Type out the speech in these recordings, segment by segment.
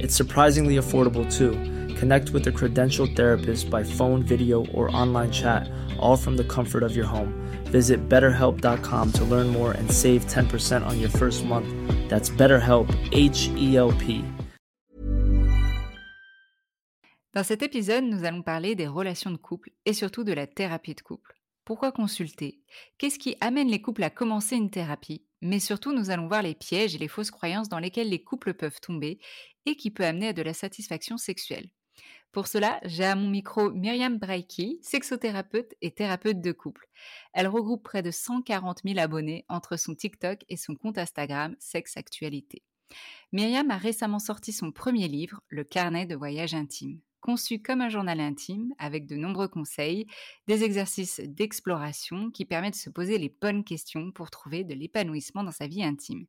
It's surprisingly affordable too. Connect with a credentialed therapist by phone, video, or online chat, all from the comfort of your home. Visit betterhelp.com to learn more and save 10% on your first month. That's BetterHelp, H E L P. Dans cet épisode, nous allons parler des relations de couple et surtout de la thérapie de couple. Pourquoi consulter? Qu'est-ce qui amène les couples à commencer une thérapie? Mais surtout, nous allons voir les pièges et les fausses croyances dans lesquelles les couples peuvent tomber et qui peut amener à de la satisfaction sexuelle. Pour cela, j'ai à mon micro Myriam Braiki, sexothérapeute et thérapeute de couple. Elle regroupe près de 140 000 abonnés entre son TikTok et son compte Instagram Sexe Actualité. Myriam a récemment sorti son premier livre, Le carnet de voyage intime conçu comme un journal intime avec de nombreux conseils, des exercices d'exploration qui permettent de se poser les bonnes questions pour trouver de l'épanouissement dans sa vie intime.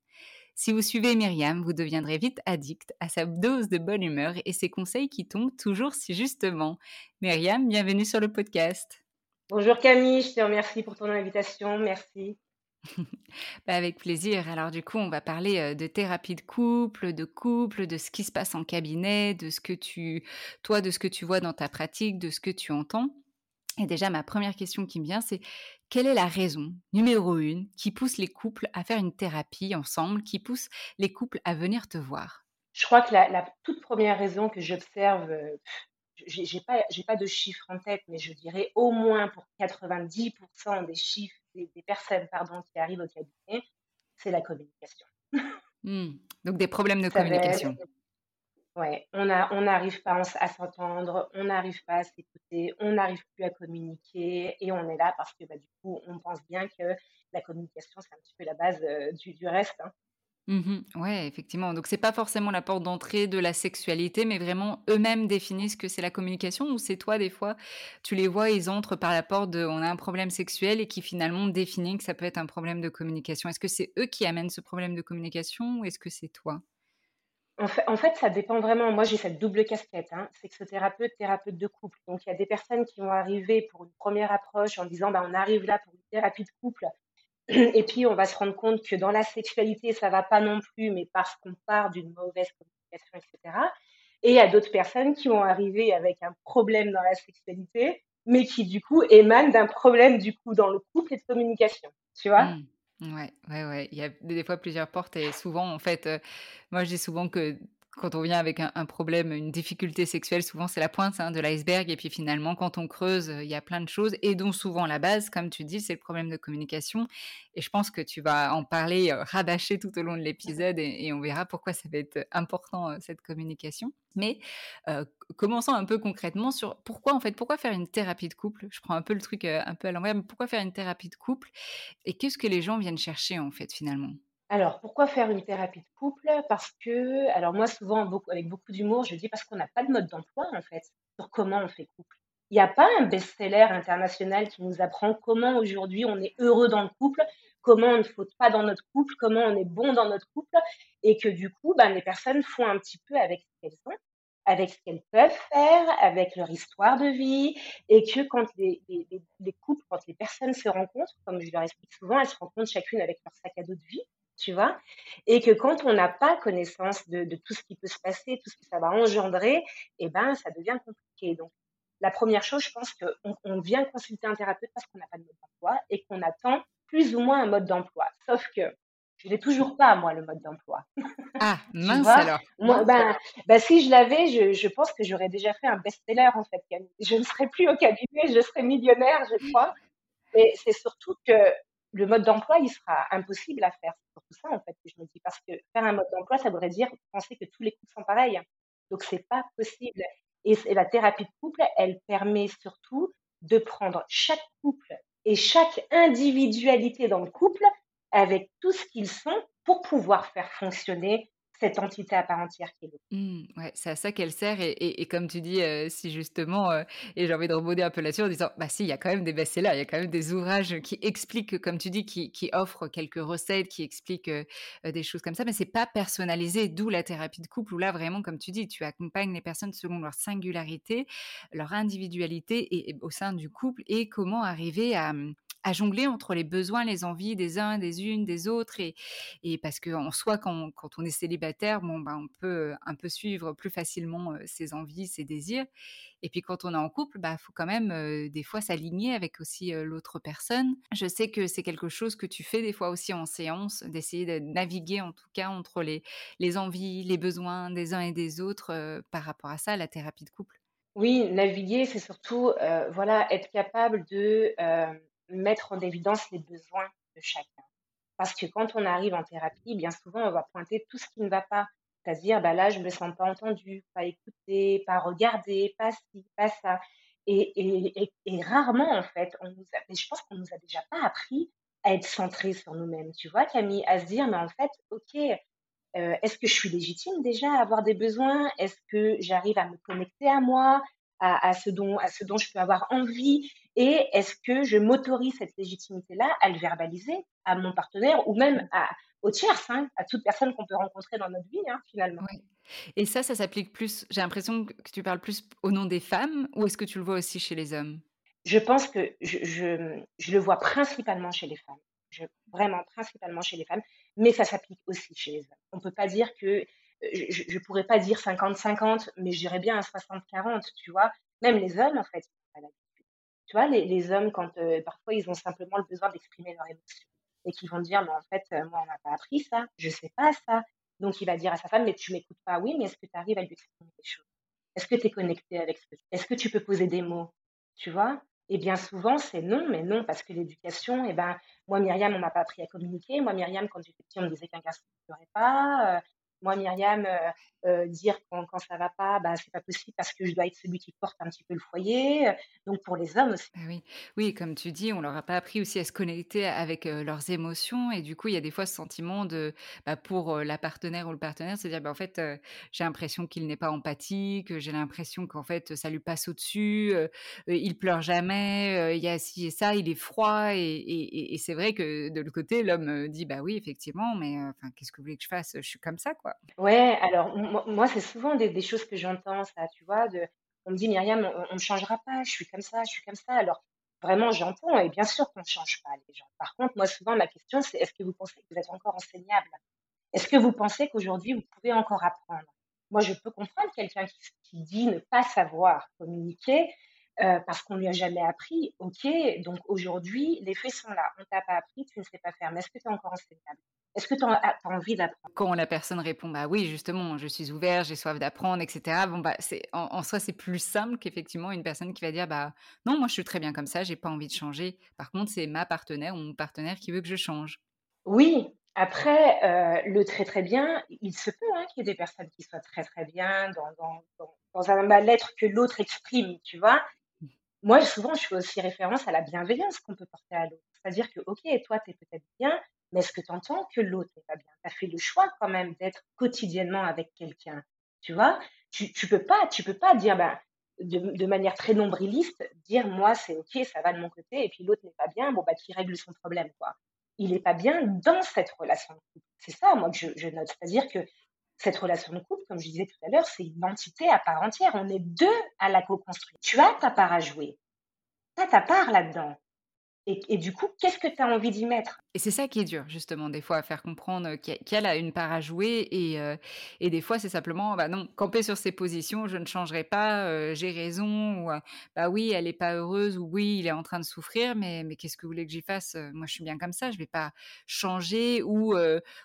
Si vous suivez Myriam, vous deviendrez vite addict à sa dose de bonne humeur et ses conseils qui tombent toujours si justement. Myriam, bienvenue sur le podcast. Bonjour Camille, je te remercie pour ton invitation, merci. Bah, avec plaisir. Alors du coup, on va parler de thérapie de couple, de couple, de ce qui se passe en cabinet, de ce que tu, toi, de ce que tu vois dans ta pratique, de ce que tu entends. Et déjà, ma première question qui me vient, c'est quelle est la raison numéro une qui pousse les couples à faire une thérapie ensemble, qui pousse les couples à venir te voir? Je crois que la, toute première raison que j'observe, j'ai pas, pas de chiffres en tête, mais je dirais au moins pour 90% des chiffres des, personnes pardon, qui arrivent au cabinet, c'est la communication. Mmh. Donc des problèmes de communication. Ouais, on n'arrive pas à s'entendre, on n'arrive pas à s'écouter, on n'arrive plus à communiquer et on est là parce que bah, du coup, on pense bien que la communication, c'est un petit peu la base euh, du, reste. Hein. Mmh ouais, effectivement. Donc c'est pas forcément la porte d'entrée de la sexualité, mais vraiment eux-mêmes définissent que c'est la communication ou c'est toi des fois, tu les vois, ils entrent par la porte de on a un problème sexuel et qui finalement définissent que ça peut être un problème de communication. Est-ce que c'est eux qui amènent ce problème de communication ou est-ce que c'est toi? En fait, ça dépend vraiment. Moi, j'ai cette double casquette, hein, sexothérapeute, thérapeute de couple. Donc, il y a des personnes qui vont arriver pour une première approche en disant, bah, on arrive là pour une thérapie de couple et puis, on va se rendre compte que dans la sexualité, ça va pas non plus, mais parce qu'on part d'une mauvaise communication, etc. Et il y a d'autres personnes qui vont arriver avec un problème dans la sexualité, mais qui, du coup, émanent d'un problème, du coup, dans le couple et de communication. Tu vois mmh. Ouais, ouais, ouais, il y a des fois plusieurs portes et souvent en fait, heu, moi je dis souvent que quand on vient avec un problème, une difficulté sexuelle, souvent c'est la pointe, hein, de l'iceberg et puis finalement quand on creuse, il y a plein de choses et dont souvent la base, comme tu dis, c'est le problème de communication et je pense que tu vas en parler, heu, rabâcher tout au long de l'épisode et on verra pourquoi ça va être important, heu, cette communication. Mais, heu, c commençons un peu concrètement sur pourquoi en fait, pourquoi faire une thérapie de couple? Je prends un peu le truc, un peu à l'envers, mais pourquoi faire une thérapie de couple? Et qu'est-ce que les gens viennent chercher en fait finalement? Alors, pourquoi faire une thérapie de couple? Parce que alors moi souvent avec beaucoup d'humour, je dis parce qu'on n'a pas de mode d'emploi en fait, sur comment on fait couple. Il y a pas un best-seller international qui nous apprend comment aujourd'hui on est heureux dans le couple, comment on ne faute pas dans notre couple, comment on est bon dans notre couple et que du coup, ben, les personnes font un petit peu avec ce qu'elles ont, avec ce qu'elles peuvent faire, avec leur histoire de vie et que quand les couples, quand les personnes se rencontrent, comme je leur explique souvent, elles se rencontrent chacune avec leur sac à dos de vie tu vois? Et que quand on n'a pas connaissance de de tout ce qui peut se passer, tout ce que ça va engendrer, et ben, ça devient compliqué. Donc la première chose, je pense qu'on on vient consulter un thérapeute parce qu'on n'a pas de mode d'emploi et qu'on attend plus ou moins un mode d'emploi. Sauf que je l'ai toujours pas moi le mode d'emploi. Ah mince alors! Moi, ben ben si je l'avais, je je pense que j'aurais déjà fait un best-seller en fait. Je ne serais plus au cabinet, je serais millionnaire, je crois. Mais c'est surtout que le mode d'emploi, il sera impossible à faire. C'est surtout ça, en fait, que je me dis. Parce que faire un mode d'emploi, ça voudrait dire penser que tous les couples sont pareils. Donc c'est pas possible. Et et la thérapie de couple, elle permet surtout de prendre chaque couple et chaque individualité dans le couple avec tout ce qu'ils sont pour pouvoir faire fonctionner cette entité à part entière qui est Mmh, ouais, c'est à ça qu'elle sert et et comme tu dis, si justement, et j'ai envie de rebondir un peu là-dessus en disant, bah si, il y a quand même des best-sellers, il y a quand même des ouvrages qui expliquent, comme tu dis, qui qui offrent quelques recettes, qui expliquent, des choses comme ça, mais c'est pas personnalisé, d'où la thérapie de couple où là, vraiment, comme tu dis, tu accompagnes les personnes selon leur singularité, leur individualité et au sein du couple et comment arriver à, mmh, à jongler entre les besoins, les envies des uns, des unes, des autres et et parce qu'en soi, quand quand on est célibataire, bon, ben, on peut, un peu suivre plus facilement, ses envies, ses désirs et puis quand on est en couple, bah, faut quand même, des fois s'aligner avec aussi, l'autre personne. Je sais que c'est quelque chose que tu fais des fois aussi en séance, d'essayer de naviguer en tout cas entre les les envies, les besoins des uns et des autres, par rapport à ça, la thérapie de couple. Oui, naviguer, c'est surtout, voilà, être capable de, mettre en évidence les besoins de chacun. Parce que quand on arrive en thérapie, bien souvent, on va pointer tout ce qui ne va pas. C'est-à-dire, bah, là, je me sens pas entendue, pas écoutée, pas regardée, pas ci, pas ça. Et et et rarement, en fait, on nous mais je pense qu'on nous a déjà pas appris à être centrés sur nous-mêmes, tu vois, Camille? À se dire: «Mais en fait, OK, Heu, est-ce que je suis légitime déjà à avoir des besoins? Est-ce que j'arrive à me connecter à moi, à ce dont à ce dont je peux avoir envie? Et est-ce que je m'autorise cette légitimité-là à le verbaliser à mon partenaire ou même à aux tierces, hein, à toute personne qu'on peut rencontrer dans notre vie, hein, finalement? Et ça, ça s'applique plus j'ai l'impression que tu parles plus au nom des femmes ou est-ce que tu le vois aussi chez les hommes? Je pense que je je, je le vois principalement chez les femmes. Je vraiment principalement chez les femmes, mais ça s'applique aussi chez les hommes. On ne peut pas dire que, heu, je je pourrais pas dire 50-50, mais je dirais bien un 60-40, tu vois? Même les hommes, en fait, ils ont pas l'habitude. Tu vois, les les hommes quand, heu, parfois ils ont simplement le besoin d'exprimer leurs émotions et qu'ils vont dire: «Mais en fait, heu, moi on m'a pas appris ça, je sais pas ça». Donc il va dire à sa femme: «Mais tu m'écoutes pas». «Oui, mais est-ce que tu arrives à lui exprimer les choses? Est-ce que tu es connecté avec ce que est-ce que tu peux poser des mots?» Tu vois? Et bien souvent, c'est non, mais non, parce que l'éducation, eh ben, moi, Myriam, on m'a pas appris à communiquer. Moi, Myriam, quand j'étais petite, on me disait qu'un garçon ne pleurait pas. Moi, Myriam, heu heu, dire quand quand ça va pas, bah, c'est pas possible parce que je dois être celui qui porte un petit peu le foyer, heu, donc pour les hommes aussi. Bah, oui. Oui, comme tu dis, on leur a pas appris aussi à se connecter avec, leurs émotions et du coup, il y a des fois ce sentiment de, bah, pour, la partenaire ou le partenaire, se dire: «Bah, en fait, j'ai l'impression qu'il n'est pas empathique, j'ai l'impression qu'en fait, ça lui passe au-dessus, il pleure jamais, il y a ci et ça, il est froid» et c'est vrai que de l'autre côté, l'homme, dit: «Bah, oui, effectivement, mais qu'est-ce que vous voulez que je fasse? Je suis comme ça, quoi». Ouais, alors moi c'est souvent des choses que j'entends ça, tu vois? On me dit: «Myriam, on ne changera pas, je suis comme ça, je suis comme ça». Alors vraiment, j'entends et bien sûr qu'on ne change pas les gens. Par contre, moi, souvent, ma question, c'est: «Est-ce que vous pensez que vous êtes encore enseignable?» Est-ce que vous pensez qu'aujourd'hui, vous pouvez encore apprendre? Moi, je peux comprendre quelqu'un qui dit ne pas savoir communiquer, parce qu'on lui a jamais appris. Ok, donc aujourd'hui, les faits sont là. On t'a pas appris, tu ne sais pas faire. Mais est-ce que tu es encore enseignable? Est-ce que tu as, envie d'apprendre? Quand la personne répond, bah oui, justement, je suis ouvert, j'ai soif d'apprendre, etc. Bon, bah, c'est, en, soi, c'est plus simple qu'effectivement une personne qui va dire, bah non, moi je suis très bien comme ça, j'ai pas envie de changer. Par contre, c'est ma partenaire ou mon partenaire qui veut que je change. Oui, après, euh, le très très bien, il se peut hein, qu'il y ait des personnes qui soient très très bien dans, dans un mal-être que l'autre exprime, tu vois. Moi, souvent, je fais aussi référence à la bienveillance qu'on peut porter à l'autre. C'est-à-dire que, OK, toi, tu es peut-être bien, mais est-ce que tu entends que l'autre n'est pas bien? Tu as fait le choix quand même d'être quotidiennement avec quelqu'un. Tu vois? Tu, tu peux pas, tu peux pas dire, ben, de, manière très nombriliste, dire, moi, c'est OK, ça va de mon côté, et puis l'autre n'est pas bien, bon, bah, qui règle son problème, quoi. Il n'est pas bien dans cette relation C'est ça, moi, que je, je note. C'est-à-dire que cette relation de couple, comme je disais tout à l'heure, c'est une entité à part entière. On est deux à la co-construire. Tu as ta part à jouer. Tu as ta part là-dedans. Et, du coup, qu'est-ce que tu as envie d'y mettre? Et c'est ça qui est dur, justement, des fois, à faire comprendre qu'elle a une part à jouer. Et, euh, et des fois, c'est simplement, bah non, camper sur ses positions, je ne changerai pas, euh, j'ai raison. Ou, euh, bah oui, elle n'est pas heureuse, ou oui, il est en train de souffrir, mais, qu'est-ce que vous voulez que j'y fasse? Moi, je suis bien comme ça, je ne vais pas changer ou,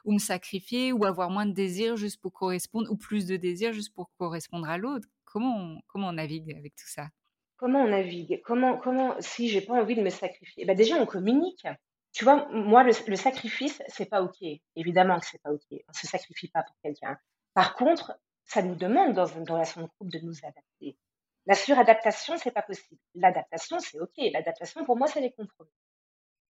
ou me sacrifier ou avoir moins de désir juste pour correspondre, ou plus de désir juste pour correspondre à l'autre. Comment comment on navigue avec tout ça? Comment on navigue Comment, comment, si j'ai pas envie de me sacrifier bah Déjà, on communique. Tu vois, moi, le, le sacrifice, c'est pas OK. Évidemment que c'est pas OK. On se sacrifie pas pour quelqu'un. Par contre, ça nous demande dans une relation de couple de nous adapter. La suradaptation, c'est pas possible. L'adaptation, c'est OK. L'adaptation, pour moi, c'est les compromis.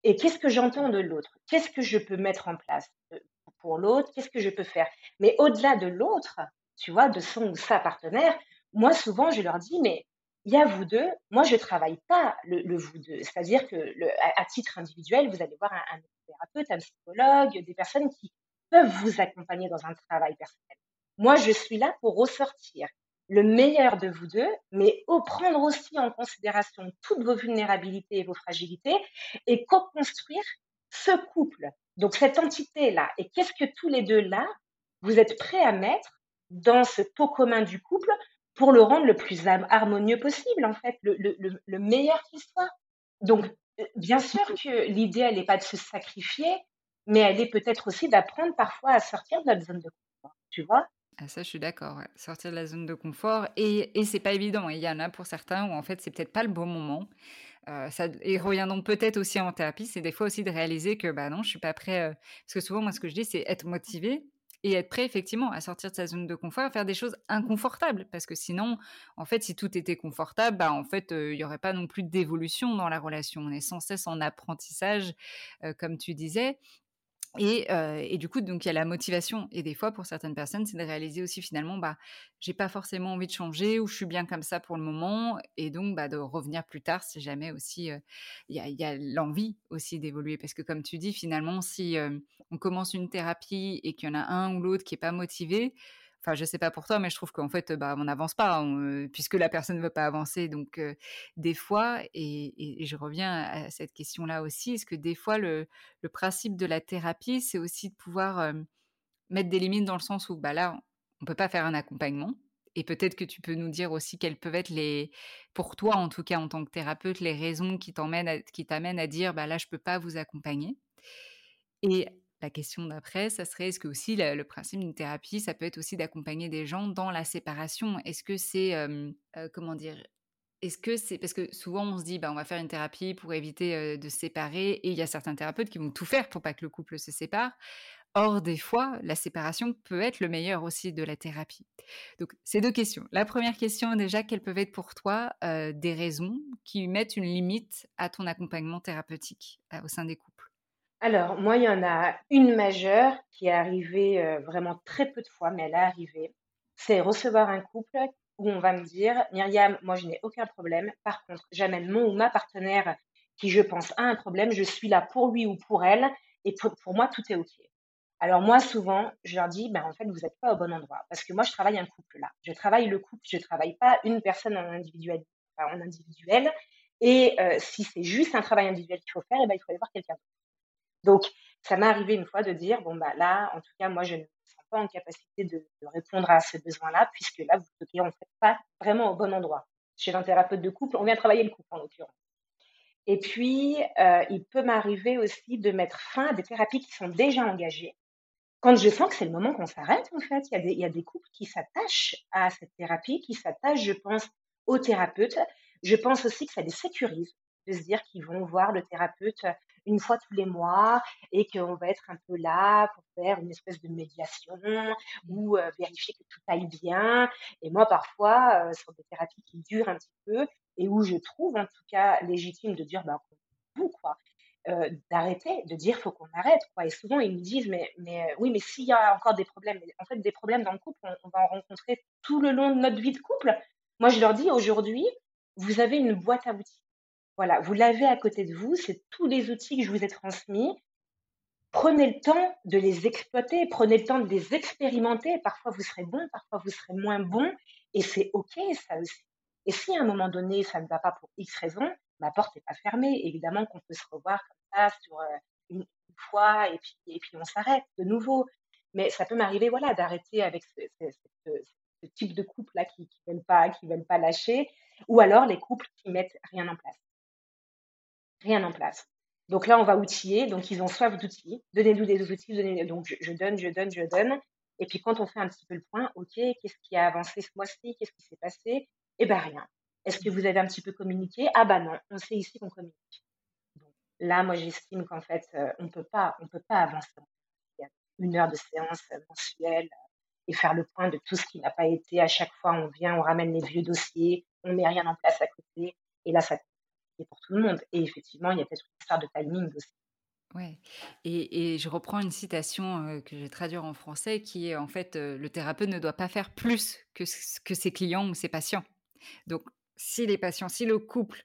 Et qu'est-ce que j'entends de l'autre? Qu'est-ce que je peux mettre en place euh, pour l'autre? Qu'est-ce que je peux faire? Mais au-delà de l'autre, tu vois, de son ou sa partenaire, moi, souvent, je leur dis, mais il y a vous deux. Moi, je travaille pas le, vous deux. C'est-à-dire que le, à, titre individuel, vous allez voir un, thérapeute, un psychologue, des personnes qui peuvent vous accompagner dans un travail personnel. Moi, je suis là pour ressortir le meilleur de vous deux, mais au prendre aussi en considération toutes vos vulnérabilités et vos fragilités et co-construire ce couple. Donc, cette entité-là. Et qu'est-ce que tous les deux là, vous êtes prêts à mettre dans ce pot commun du couple pour le rendre le plus harmonieux possible, en fait, le, le, le meilleur qu'il soit. Donc, euh, bien sûr que l'idée, elle n'est pas de se sacrifier, mais elle est peut-être aussi d'apprendre parfois à sortir de notre zone de confort, tu vois ah, ça, je suis d'accord. Sortir de la zone de confort. Et, et c'est pas évident. Il y en a pour certains où, en fait, c'est peut-être pas le bon moment. Euh, et reviendons peut-être aussi en thérapie, c'est des fois aussi de réaliser que, bah non, je suis pas prêt. Euh, parce que souvent, moi, ce que je dis, c'est être motivé, et être prêt effectivement à sortir de sa zone de confort, à faire des choses inconfortables. Parce que sinon, en fait, si tout était confortable, bah, en fait, il n'y aurait pas non plus d'évolution dans la relation. On est sans cesse en apprentissage, comme tu disais. Et, et, du coup, donc il y a la motivation. Et des fois, pour certaines personnes, c'est de réaliser aussi finalement, bah, j'ai pas forcément envie de changer ou je suis bien comme ça pour le moment. Et donc, bah, de revenir plus tard si jamais aussi il y a, l'envie aussi d'évoluer. Parce que comme tu dis, finalement, si on commence une thérapie et qu'il y en a un ou l'autre qui est pas motivé, Enfin, je sais pas pour toi, mais je trouve qu'en fait, bah, on n'avance pas, hein, puisque la personne ne veut pas avancer. Donc, des fois, et, je reviens à cette question-là aussi, est-ce que des fois, le, principe de la thérapie, c'est aussi de pouvoir mettre des limites dans le sens où, bah là, on peut pas faire un accompagnement. Et peut-être que tu peux nous dire aussi quelles peuvent être les, pour toi en tout cas en tant que thérapeute, les raisons qui t'amènent à dire, bah là, je peux pas vous accompagner. Et la question d'après, ça serait est-ce que aussi le, principe d'une thérapie, ça peut être aussi d'accompagner des gens dans la séparation? Est-ce que c'est, comment dire, est-ce que c'est parce que souvent on se dit bah on va faire une thérapie pour éviter de se séparer et il y a certains thérapeutes qui vont tout faire pour pas que le couple se sépare. Or des fois la séparation peut être le meilleur aussi de la thérapie. Donc ces deux questions. La première question déjà quelles peuvent être pour toi des raisons qui mettent une limite à ton accompagnement thérapeutique au sein des couples? Alors, moi, il y en a une majeure qui est arrivée euh, vraiment très peu de fois, mais elle est arrivée. C'est recevoir un couple où on va me dire, Myriam, moi, je n'ai aucun problème. Par contre, j'amène mon ou ma partenaire qui, je pense, a un problème. Je suis là pour lui ou pour elle. Et pour, moi, tout est OK. Alors, moi, souvent, je leur dis, ben, en fait, vous n'êtes pas au bon endroit. Parce que moi, je travaille un couple là. Je travaille le couple. Je ne travaille pas une personne en individuel. en individuel. Et euh, si c'est juste un travail individuel qu'il faut faire, eh ben, il faut aller voir quelqu'un. Donc, ça m'est arrivé une fois de dire, bon, bah là, en tout cas, moi, je ne sens pas en capacité de, répondre à ce besoin-là, puisque là, vous ne en pas vraiment au bon endroit. chez un thérapeute de couple. On vient travailler le couple en l'occurrence. Et puis, euh, il peut m'arriver aussi de mettre fin à des thérapies qui sont déjà engagées. Quand je sens que c'est le moment qu'on s'arrête, en fait, il y, a des, il y couples qui s'attachent à cette thérapie, qui s'attachent, je pense, au thérapeute. Je pense aussi que ça les sécurise de se dire qu'ils vont voir le thérapeute une fois tous les mois et qu'on va être un peu là pour faire une espèce de médiation ou euh, vérifier que tout aille bien. Et moi, parfois, euh, sur des thérapies qui durent un petit peu et où je trouve en tout cas légitime de dire, bah, vous, quoi. Euh, d'arrêter, de dire faut qu'on arrête quoi. Et souvent ils me disent mais mais oui mais s'il y a encore des problèmes, en fait des problèmes dans le couple, on, va en rencontrer tout le long de notre vie de couple. Moi je leur dis aujourd'hui vous avez une boîte à outils. Voilà, vous l'avez à côté de vous, c'est tous les outils que je vous ai transmis. Prenez le temps de les exploiter, prenez le temps de les expérimenter. Parfois, vous serez bon, parfois, vous serez moins bon. Et c'est OK, ça aussi. Et si à un moment donné, ça ne va pas pour X raison, ma porte n'est pas fermée. Évidemment qu'on peut se revoir comme ça sur euh, une, fois et puis, et puis on s'arrête de nouveau. Mais ça peut m'arriver voilà, d'arrêter avec ce, type de couple-là qui ne veulent, pas, veulent pas lâcher, ou alors les couples qui mettent rien en place rien en place. Donc là, on va outiller. Donc, ils ont soif d'outils. Donnez-nous des outils. Donnez donc, je, donne, je donne, je donne. Et puis, quand on fait un petit peu le point, OK, qu'est-ce qui a avancé ce mois-ci? Qu'est-ce qui s'est passé? Eh bien, rien. Est-ce que vous avez un petit peu communiqué? Ah bah non, on sait ici qu'on communique. là, moi, j'estime qu'en fait, euh, on peut pas, on peut pas avancer. Il y a une heure de séance mensuelle euh, et faire le point de tout ce qui n'a pas été. À chaque fois, on vient, on ramène les vieux dossiers, on met rien en place à côté. Et là, ça pour tout le monde. Et effectivement, il y a peut-être une histoire de timing aussi. Ouais. Et, et, je reprends une citation euh, que je vais traduire en français qui est en fait euh, le thérapeute ne doit pas faire plus que, que ses clients ou ses patients. Donc, si les patients, si le couple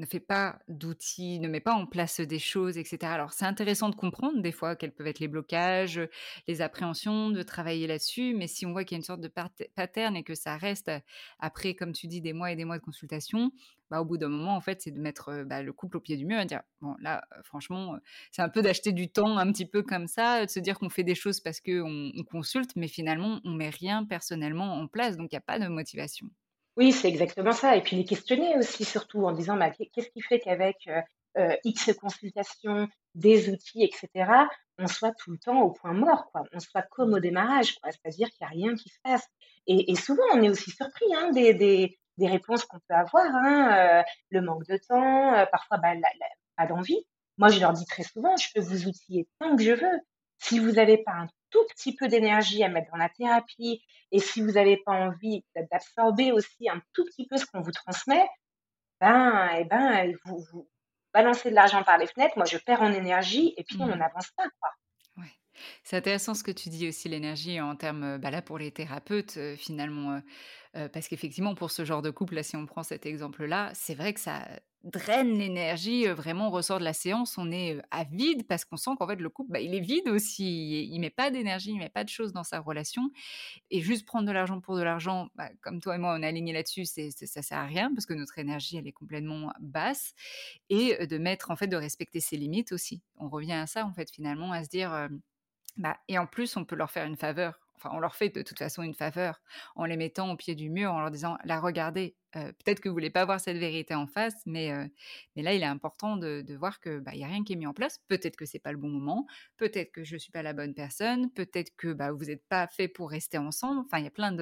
ne fait pas d'outils, ne met pas en place des choses, etc. Alors c'est intéressant de comprendre des fois quels peuvent être les blocages, les appréhensions, de travailler là-dessus, mais si on voit qu'il y a une sorte de pattern et que ça reste après, comme tu dis, des mois et des mois de consultation, bah, au bout d'un moment, en fait, c'est de mettre bah, le couple au pied du mur et dire, bon, là, franchement, c'est un peu d'acheter du temps un petit peu comme ça, de se dire qu'on fait des choses parce qu'on on consulte, mais finalement, on met rien personnellement en place, donc il n'y a pas de motivation. Oui, c'est exactement ça. Et puis les questionner aussi, surtout en disant bah, qu'est-ce qui fait qu'avec euh, euh, X consultations, des outils, etc., on soit tout le temps au point mort, quoi. On soit comme au démarrage, quoi. C'est-à-dire qu'il n'y a rien qui se passe. Et, souvent, on est aussi surpris hein, des, des, des, réponses qu'on peut avoir, hein, euh, le manque de temps, parfois bah, pas d'envie. Moi, je leur dis très souvent, je peux vous outiller tant que je veux. Si vous n'avez pas un tout petit peu d'énergie à mettre dans la thérapie et si vous n'avez pas envie d'absorber aussi un tout petit peu ce qu'on vous transmet, ben, et eh ben, vous, vous balancez de l'argent par les fenêtres, moi je perds en énergie et puis on mmh. n'avance pas. Quoi. C'est intéressant ce que tu dis aussi, l'énergie en termes, bah là pour les thérapeutes, finalement, parce qu'effectivement pour ce genre de couple, là si on prend cet exemple-là, c'est vrai que ça draine l'énergie, vraiment on ressort de la séance, on est à vide parce qu'on sent qu'en fait le couple, bah, il est vide aussi, il met pas d'énergie, il met pas de choses dans sa relation et juste prendre de l'argent pour de l'argent, bah, comme toi et moi on est alignés là-dessus, c'est ça sert à rien parce que notre énergie elle est complètement basse et de mettre en fait de respecter ses limites aussi. On revient à ça en fait finalement, à se dire, bah, et en plus, on peut leur faire une faveur. Enfin, on leur fait de toute façon une faveur en les mettant au pied du mur, en leur disant "La regardez, peut-être que vous voulez pas voir cette vérité en face, mais, mais là, il est important de, voir que bah, a rien qui est mis en place. Peut-être que c'est pas le bon moment, peut-être que je suis pas la bonne personne, peut-être que bah, vous n'êtes pas fait pour rester ensemble. Enfin, il y a plein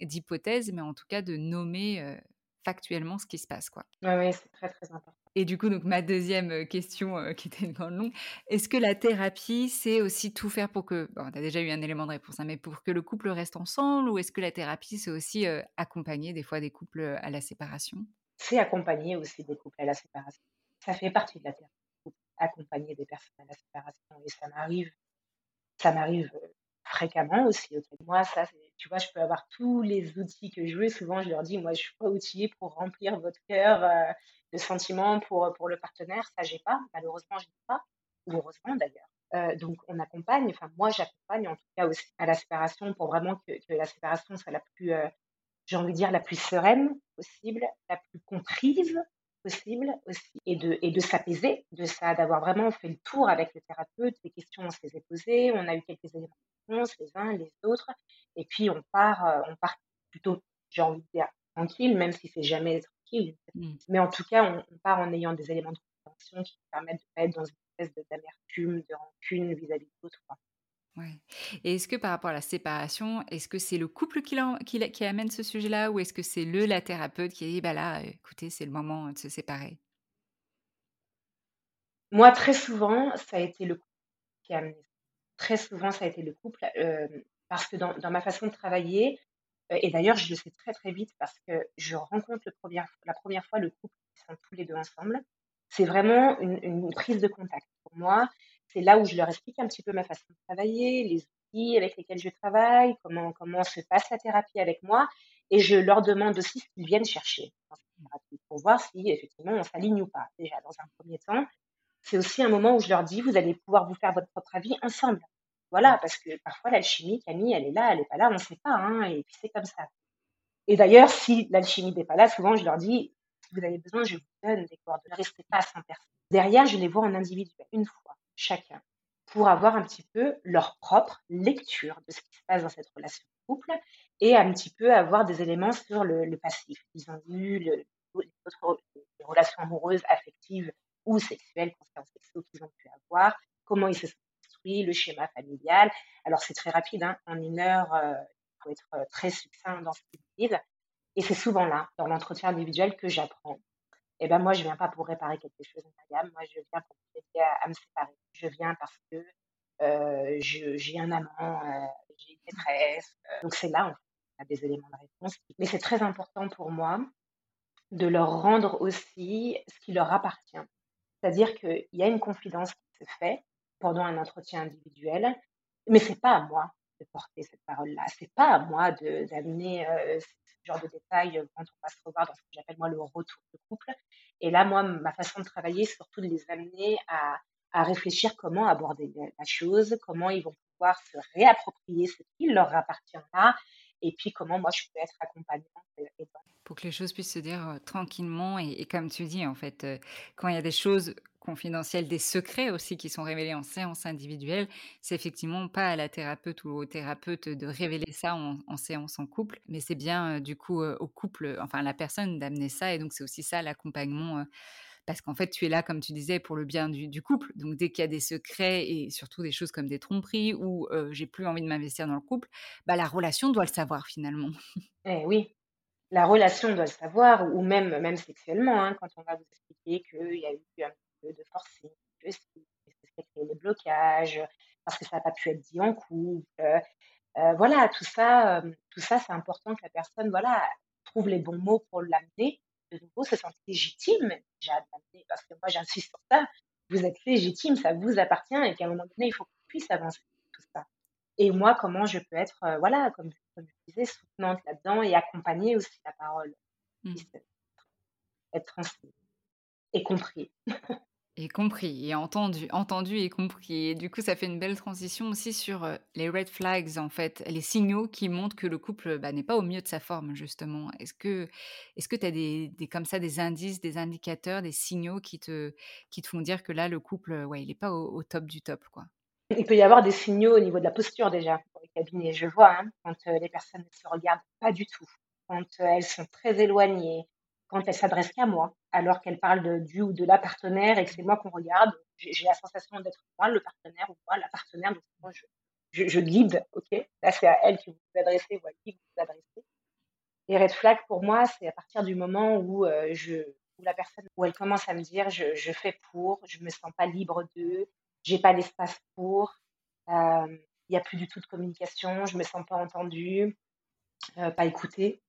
d'hypothèses, mais en tout cas de nommer factuellement ce qui se passe, quoi. Oui, c'est très très important. Et du coup, donc ma deuxième question, qui était une grande longue, est-ce que la thérapie, c'est aussi tout faire pour que bon, tu as déjà eu un élément de réponse, hein, mais pour que le couple reste ensemble ou est-ce que la thérapie, c'est aussi, accompagner des fois des couples, à la séparation? C'est accompagner aussi des couples à la séparation. Ça fait partie de la thérapie, accompagner des personnes à la séparation et ça m'arrive ça m'arrive, fréquemment aussi de moi. Ça, tu vois, je peux avoir tous les outils que je veux. Souvent, je leur dis, moi, je suis pas outillée pour remplir votre cœur euh, de sentiments pour, pour le partenaire. Ça, j'ai pas. Malheureusement, je n'ai pas. Ou heureusement, d'ailleurs. Euh, donc, on accompagne, enfin, moi, j'accompagne en tout cas aussi à la séparation pour vraiment que, la séparation soit la plus, euh, j'ai envie de dire, la plus sereine possible, la plus comprise possible aussi, et de, et de s'apaiser de ça, d'avoir vraiment fait le tour avec le thérapeute, les questions, on se les a posées, on a eu quelques éléments les uns les autres, et puis on part, euh, on part plutôt, j'ai envie de dire, tranquille, même si c'est jamais Mmh. Mais en tout cas, on, part en ayant des éléments de compréhension qui permettent de pas être dans une espèce d'amertume, de rancune vis-à-vis de l'autre. Ouais. Et est-ce que par rapport à la séparation, est-ce que c'est le couple qui, qui, qui amène ce sujet-là ou est-ce que c'est le, la thérapeute qui dit, bah là, écoutez, c'est le moment de se séparer? Moi, très souvent, ça a été le couple qui a amené Très souvent, ça a été le couple, parce que dans, ma façon de travailler, et d'ailleurs, je le sais très très vite parce que je rencontre la première fois le couple qui sont tous les deux ensemble. C'est vraiment une prise de contact. Pour moi, c'est là où je leur explique un petit peu ma façon de travailler, les outils avec lesquels je travaille, comment, comment se passe la thérapie avec moi. Et je leur demande aussi ce qu'ils viennent chercher pour voir si effectivement on s'aligne ou pas. Déjà, dans un premier temps, c'est aussi un moment où je leur dis, vous allez pouvoir vous faire votre propre avis ensemble. Voilà, parce que parfois l'alchimie, Camille, elle est là, elle n'est pas là, on ne sait pas, hein, et puis c'est comme ça. Et d'ailleurs, si l'alchimie n'est pas là, souvent je leur dis, si vous avez besoin, je vous donne des coordonnées, ne restez pas sans personne. Derrière, je les vois en individuel, une fois chacun pour avoir un petit peu leur propre lecture de ce qui se passe dans cette relation de couple et un petit peu avoir des éléments sur le, passif qu'ils ont eu, les, autres, relations amoureuses, affectives ou sexuelles, qu'ils ont pu avoir, comment ils se sont le schéma familial. Alors c'est très rapide, hein. en une heure, euh, il faut être euh, très succinct dans ce qu'ils disent. Et c'est souvent là, dans l'entretien individuel, que j'apprends et ben moi, je viens pas pour réparer quelque chose, Myriam. Moi, je viens pour aider à, me séparer. Je viens parce que euh, j'ai un amant, j'ai une maîtresse. Donc c'est là, on a des éléments de réponse. Mais c'est très important pour moi de leur rendre aussi ce qui leur appartient. C'est-à-dire qu'il y a une confidence qui se fait pendant un entretien individuel, mais c'est pas à moi de porter cette parole-là. C'est pas à moi d'amener genre de détails euh, quand on va se revoir dans ce que j'appelle moi le retour de couple. Et là, moi, ma façon de travailler, c'est surtout de les amener à, à réfléchir comment aborder la chose, comment ils vont pouvoir se réapproprier ce qui leur appartient là, et puis comment moi je peux être accompagnante. Pour que les choses puissent se dire euh, tranquillement et, et, comme tu dis, en fait, euh, quand il y a des choses confidentiels, des secrets aussi qui sont révélés en séance individuelle, c'est effectivement pas à la thérapeute ou au thérapeute de révéler ça en, séance en couple, mais c'est bien du coup au couple, enfin à la personne d'amener ça. Et donc c'est aussi ça l'accompagnement. parce qu'en fait, tu es là, comme tu disais, pour le bien du, couple. Donc, dès qu'il y a des secrets et surtout des choses comme des tromperies ou j'ai plus envie de m'investir dans le couple, bah, la relation doit le savoir finalement. Eh oui, la relation doit le savoir, ou même, même sexuellement, hein, quand on va vous expliquer qu'il y a eu un de forcer, que c'est créé des blocages, parce que ça n'a pas pu être dit en couple. Euh, voilà, tout ça, euh, tout ça, c'est important que la personne, voilà, trouve les bons mots pour l'amener. De nouveau, se sente légitime déjà l'amener, parce que moi, j'insiste sur ça. Vous êtes légitime, ça vous appartient, et qu'à un moment donné, il faut qu'on puisse avancer tout ça. Et moi, comment je peux être, euh, voilà, comme, comme je disais, soutenante là-dedans et accompagner aussi la parole, mmh. être transmise et compris. Et compris, et entendu, entendu et compris. Et du coup, ça fait une belle transition aussi sur les red flags, en fait, les signaux qui montrent que le couple bah, n'est pas au mieux de sa forme, justement. Est-ce que est-ce que tu as des, comme ça des indices, des indicateurs, des signaux qui te, qui te font dire que là, le couple, ouais, il n'est pas au, top du top, quoi? Il peut y avoir des signaux au niveau de la posture déjà, pour les cabinets. Je vois, hein, quand les personnes ne se regardent pas du tout, quand elles sont très éloignées, quand elle s'adresse qu'à moi, alors qu'elle parle de, du ou de la partenaire et que c'est moi qu'on regarde, j'ai la sensation d'être moi le partenaire ou moi la partenaire, donc moi je, je, guide, ok? Là c'est à elle que vous vous adressez ou à qui vous vous adressez. Les red flags pour moi, c'est à partir du moment où, euh, je, où la personne, où elle commence à me dire je, fais pour, je me sens pas libre d'eux, j'ai pas l'espace pour, euh, il n'y a plus du tout de communication, je me sens pas entendue, euh, pas écoutée.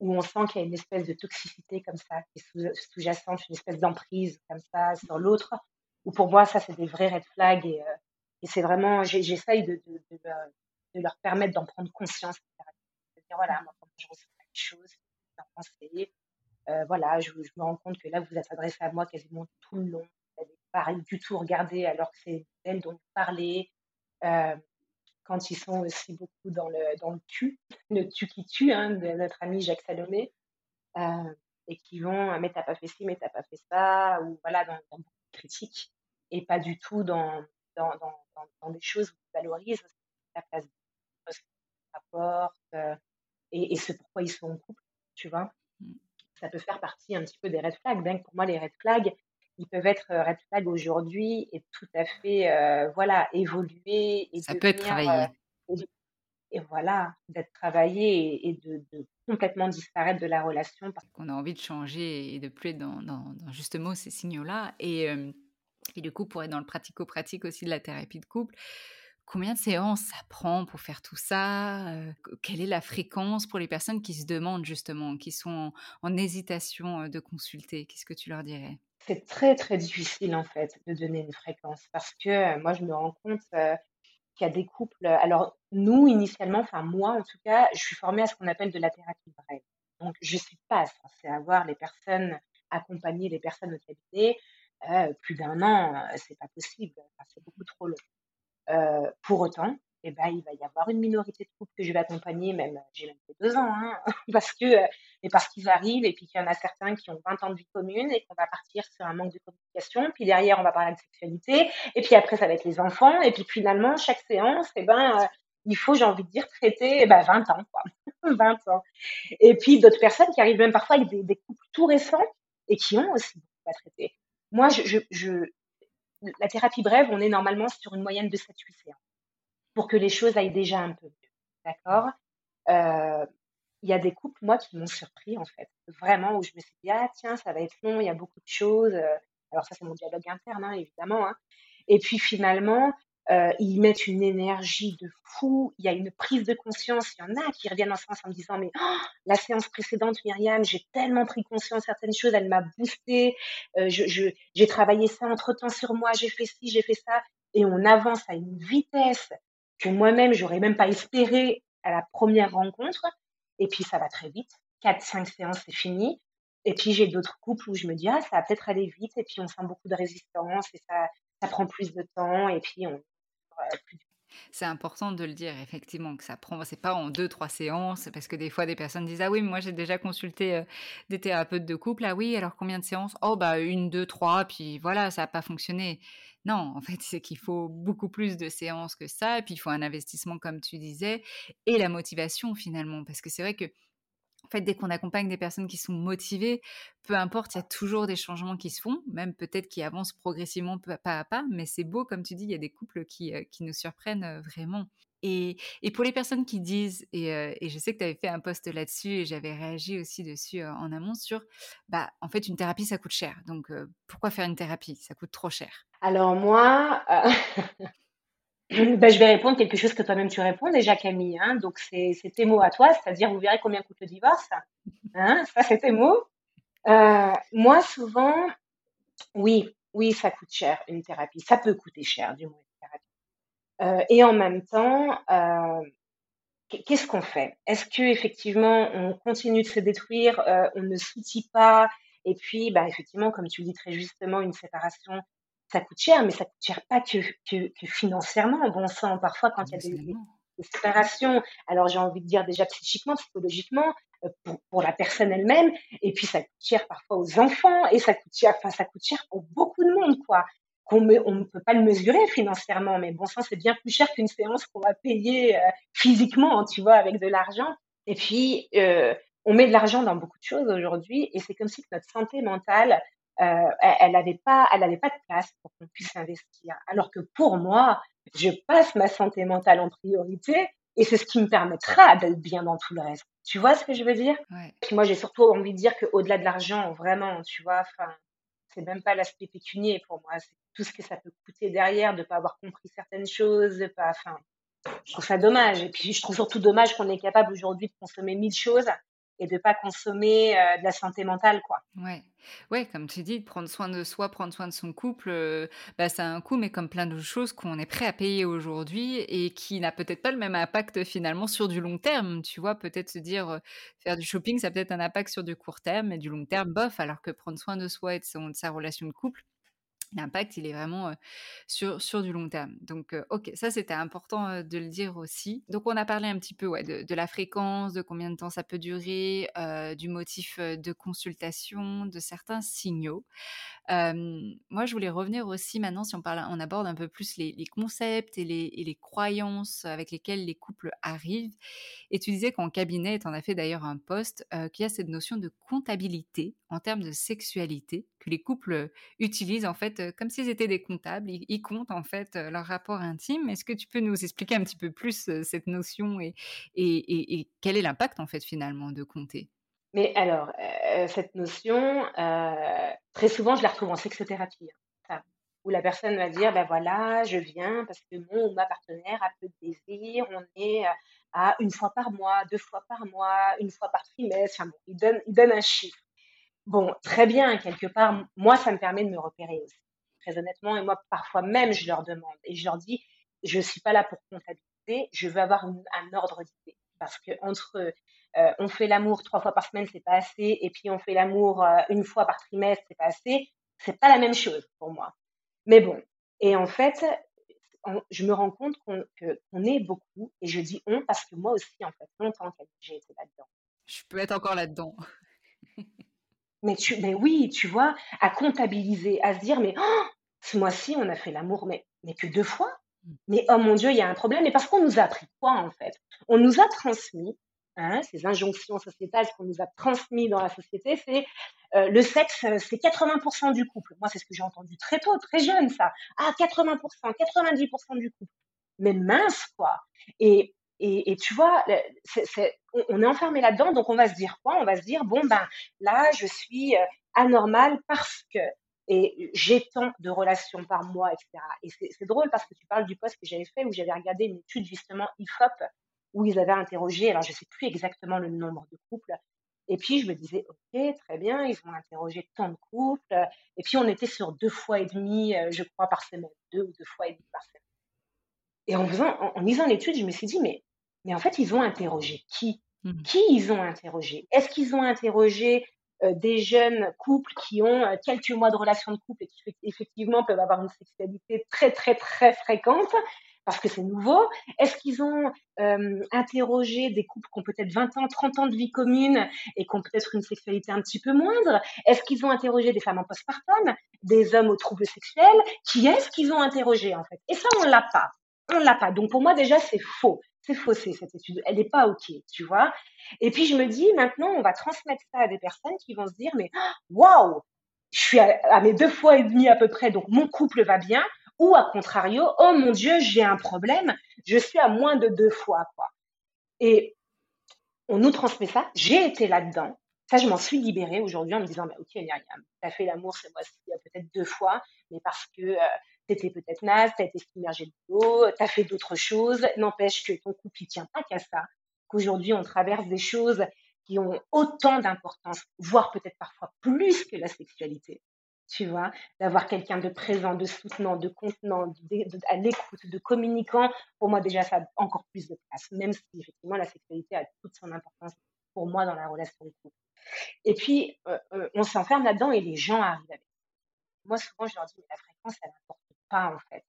Où on sent qu'il y a une espèce de toxicité comme ça, qui est sous-jacente, une espèce d'emprise comme ça sur l'autre, où pour moi, ça, c'est des vrais red flags. Et, euh, et c'est vraiment, j'essaye de, de, de, de, leur permettre d'en prendre conscience. De dire, voilà, moi, je ressens quelque chose, penser. Euh, voilà, je, je, me rends compte que là, vous vous êtes adressé à moi quasiment tout le long. Vous n'avez pas du tout regardé alors que c'est elle dont vous parlez. Euh, quand ils sont aussi beaucoup dans le, dans le tu, le tu qui tue hein, de notre ami Jacques Salomé, euh, et qui vont euh, mais t'as pas fait ci, mais t'as pas fait ça, ou voilà, dans, dans beaucoup de critiques, et pas du tout dans, dans, dans, dans des choses qui valorisent la place de ce qu'ils apportent, euh, et, et ce pourquoi ils sont en couple, tu vois. Mmh. Ça peut faire partie un petit peu des red flags. Bien que pour moi, les red flags, ils peuvent être red flags aujourd'hui et tout à fait, voilà, évoluer et Ça peut être travaillé. et, voilà, d'être travaillé et, de, complètement disparaître de la relation. On a envie de changer et de plus être dans, dans, justement ces signaux-là. Et, et du coup, pour être dans le pratico-pratique aussi de la thérapie de couple, Combien de séances ça prend pour faire tout ça Quelle est la fréquence pour les personnes qui se demandent justement, qui sont en, hésitation de consulter? Qu'est-ce que tu leur dirais? C'est très très difficile en fait de donner une fréquence parce que moi je me rends compte qu'il y a des couples. Alors nous initialement, enfin moi en tout cas, je suis formée à ce qu'on appelle de la thérapie brève. Donc je suis pas censée avoir les personnes accompagner les personnes au cabinet plus d'un an, c'est pas possible, c'est beaucoup trop long. Euh, pour autant, eh ben, il va y avoir une minorité de couples que je vais accompagner, même j'ai même fait deux ans, hein, parce que euh, parce qu'ils arrivent et puis qu'il y en a certains qui ont 20 ans de vie commune et qu'on va partir sur un manque de communication. Puis derrière, on va parler de sexualité et puis après, ça va être les enfants et puis finalement, chaque séance, eh ben, euh, il faut, j'ai envie de dire, traiter eh ben, 20 ans, quoi. 20 ans. Et puis d'autres personnes qui arrivent même parfois avec des, couples tout récents et qui ont aussi beaucoup à traiter. Moi, la thérapie brève, on est normalement sur une moyenne de 7-8 séances pour que les choses aillent déjà un peu mieux. D'accord? Euh, Il y a des couples, moi, qui m'ont surpris, en fait. Vraiment, où je me suis dit, ah, tiens, ça va être long, il y a beaucoup de choses. Euh, alors, ça, c'est mon dialogue interne, hein, évidemment. Hein. Et puis, finalement, euh, ils mettent une énergie de fou. Il y a une prise de conscience. Il y en a qui reviennent en séance en me disant mais oh, la séance précédente, Myriam, j'ai tellement pris conscience de certaines choses. Elle m'a boosté. Euh, j'ai travaillé ça entre temps sur moi. J'ai fait ci, j'ai fait ça. Et on avance à une vitesse que moi-même j'aurais même pas espéré à la première rencontre. Et puis ça va très vite. Quatre, cinq séances, c'est fini. Et puis j'ai d'autres couples où je me dis ah ça va peut-être aller vite. Et puis on sent beaucoup de résistance et ça ça prend plus de temps. Et puis on c'est important de le dire, effectivement, que ça prend, c'est pas en deux, trois séances, parce que des fois, des personnes disent Ah oui, moi j'ai déjà consulté des thérapeutes de couple. Ah oui, alors combien de séances? Oh, bah une, deux, trois, puis voilà, ça n'a pas fonctionné. Non, en fait, c'est qu'il faut beaucoup plus de séances que ça, et puis il faut un investissement, comme tu disais, et la motivation finalement, parce que c'est vrai que en fait, dès qu'on accompagne des personnes qui sont motivées, peu importe, il y a toujours des changements qui se font, même peut-être qui avancent progressivement pas à pas, mais c'est beau, comme tu dis, il y a des couples qui, euh, qui nous surprennent euh, vraiment. Et, et, pour les personnes qui disent, et, euh, et je sais que tu avais fait un post là-dessus et j'avais réagi aussi dessus en amont sur, bah, en fait, une thérapie, ça coûte cher. Donc, pourquoi faire une thérapie? Ça coûte trop cher. Alors moi, Ben, je vais répondre quelque chose que toi-même tu réponds déjà, Camille. Hein. Donc, c'est tes mots à toi, c'est-à-dire, vous verrez combien coûte le divorce. Hein. Ça, c'est tes mots. Euh, moi, souvent, oui, oui, ça coûte cher, une thérapie. Ça peut coûter cher, du moins, une thérapie. Euh, et en même temps, euh, qu'est-ce qu'on fait? Est-ce que effectivement, on continue de se détruire, on ne soutient pas, et puis, bah, effectivement, comme tu le dis très justement, une séparation ça coûte cher, mais ça coûte cher pas que, que, que financièrement. Bon sang, parfois quand il y a des, des, séparations, alors j'ai envie de dire déjà psychiquement, psychologiquement, euh, pour, pour la personne elle-même, et puis ça coûte cher parfois aux enfants, et ça coûte cher, enfin ça coûte cher pour beaucoup de monde, quoi. Qu'on on ne peut pas le mesurer financièrement, mais bon sang, c'est bien plus cher qu'une séance qu'on va payer euh, physiquement, tu vois, avec de l'argent. Et puis, euh, on met de l'argent dans beaucoup de choses aujourd'hui, et c'est comme si notre santé mentale euh, elle n'avait pas, elle avait pas de place pour qu'on puisse investir. Alors que pour moi, je passe ma santé mentale en priorité et c'est ce qui me permettra d'être bien dans tout le reste. Tu vois ce que je veux dire? Ouais. Puis moi, j'ai surtout envie de dire qu'au-delà de l'argent, vraiment, tu vois, enfin, c'est même pas l'aspect pécunier pour moi, c'est tout ce que ça peut coûter derrière de pas avoir compris certaines choses, de pas, enfin, je trouve ça dommage. Et puis je trouve surtout dommage qu'on est capable aujourd'hui de consommer mille choses et de pas consommer euh, de la santé mentale quoi. Ouais. Ouais, comme tu dis, prendre soin de soi, prendre soin de son couple, euh, bah, ça a un coût, mais comme plein de choses qu'on est prêt à payer aujourd'hui et qui n'a peut-être pas le même impact finalement sur du long terme. Tu vois, peut-être se dire euh, faire du shopping, ça a peut-être un impact sur du court terme, mais du long terme, bof, alors que prendre soin de soi et de, sa relation de couple, L'impact, il est vraiment sur, sur du long terme. Donc, ok, ça c'était important de le dire aussi. Donc, on a parlé un petit peu ouais, de, la fréquence, de combien de temps ça peut durer, du motif de consultation, de certains signaux. moi, je voulais revenir aussi maintenant, si on, parle, on aborde un peu plus les, concepts et les, les, croyances avec lesquelles les couples arrivent. Et tu disais qu'en cabinet, tu en as fait d'ailleurs un poste, qu'il y a cette notion de comptabilité en termes de sexualité que les couples utilisent en fait comme s'ils étaient des comptables. Ils, comptent en fait leur rapport intime. Est-ce que tu peux nous expliquer un petit peu plus cette notion et, et, quel est l'impact en fait finalement de compter? Mais alors, cette notion, très souvent, je la retrouve en sexothérapie. Hein, où la personne va dire, ben voilà, je viens parce que mon ou ma partenaire a peu de désir, on est à une fois par mois, deux fois par mois, une fois par trimestre, enfin bon, il donne, il donne un chiffre. Bon, très bien, quelque part, moi, ça me permet de me repérer aussi, très honnêtement. Et moi, parfois même, je leur demande et je leur dis, je ne suis pas là pour comptabiliser, je veux avoir un ordre d'idée. Parce que entre euh, on fait l'amour trois fois par semaine, c'est pas assez, et puis on fait l'amour euh, une fois par trimestre, c'est pas assez, c'est pas la même chose pour moi. Mais bon, et en fait, je me rends compte qu'on est beaucoup, et je dis on parce que moi aussi, en fait, longtemps j'ai été là-dedans. Je peux être encore là-dedans. Mais, tu, mais oui, tu vois, à comptabiliser, à se dire, mais oh, ce mois-ci, on a fait l'amour, mais, mais que deux fois. Mmh. Mais oh mon Dieu, il y a un problème. Mais parce qu'on nous a appris quoi, en fait? On nous a transmis Hein, ces injonctions sociétales qu'on nous a transmis dans la société, c'est euh, le sexe, c'est 80% du couple. Moi, c'est ce que j'ai entendu très tôt, très jeune, ça. Ah, 80%, 90% du couple. Mais mince, quoi. Et, et, et tu vois, on est enfermé là-dedans, donc on va se dire quoi? On va se dire, bon, ben là, je suis euh, anormal parce que et j'ai tant de relations par mois, etc. Et c'est drôle parce que tu parles du poste que j'avais fait où j'avais regardé une étude justement IFOP où ils avaient interrogé, alors je ne sais plus exactement le nombre de couples, et puis je me disais, ok, très bien, ils ont interrogé tant de couples, et puis on était sur deux fois et demi, euh, je crois, par semaine, deux ou deux fois et demi par semaine. Et en, faisant, en, lisant l'étude, je me suis dit, mais, mais en fait, ils ont interrogé qui? Mmh. Qui ils ont interrogé? Est-ce qu'ils ont interrogé euh, des jeunes couples qui ont euh, quelques mois de relation de couple et qui effectivement peuvent avoir une sexualité très très très fréquente parce que c'est nouveau? Est-ce qu'ils ont euh, interrogé des couples qui ont peut-être 20 ans, 30 ans de vie commune et qui ont peut-être une sexualité un petit peu moindre? Est-ce qu'ils ont interrogé des femmes en postpartum, des hommes aux troubles sexuels? Qui est-ce qu'ils ont interrogé en fait? Et ça, on l'a pas. On l'a pas. Donc pour moi déjà, c'est faux. C'est faussé cette étude. Elle n'est pas ok, tu vois. Et puis je me dis maintenant, on va transmettre ça à des personnes qui vont se dire mais waouh, je suis à, mes deux fois et demi à peu près, donc mon couple va bien ou à contrario, oh mon Dieu, j'ai un problème, je suis à moins de deux fois, quoi. Et on nous transmet ça. J'ai été là-dedans. Ça, je m'en suis libérée aujourd'hui en me disant, bah, ok, tu as fait l'amour ce mois-ci peut-être deux fois, mais parce que euh, tu étais peut-être naze, tu as été submergé de l'eau, tu as fait d'autres choses. N'empêche que ton couple, il tient pas qu'à ça. Qu'aujourd'hui, on traverse des choses qui ont autant d'importance, voire peut-être parfois plus que la sexualité tu vois, d'avoir quelqu'un de présent, de soutenant, de contenant, à l'écoute, de communicant, pour moi déjà ça a encore plus de place, même si effectivement la sexualité a toute son importance pour moi dans la relation de couple. Et puis, euh, euh, on s'enferme là-dedans et les gens arrivent avec. Moi, souvent, je leur dis, mais la fréquence, elle n'importe pas en fait.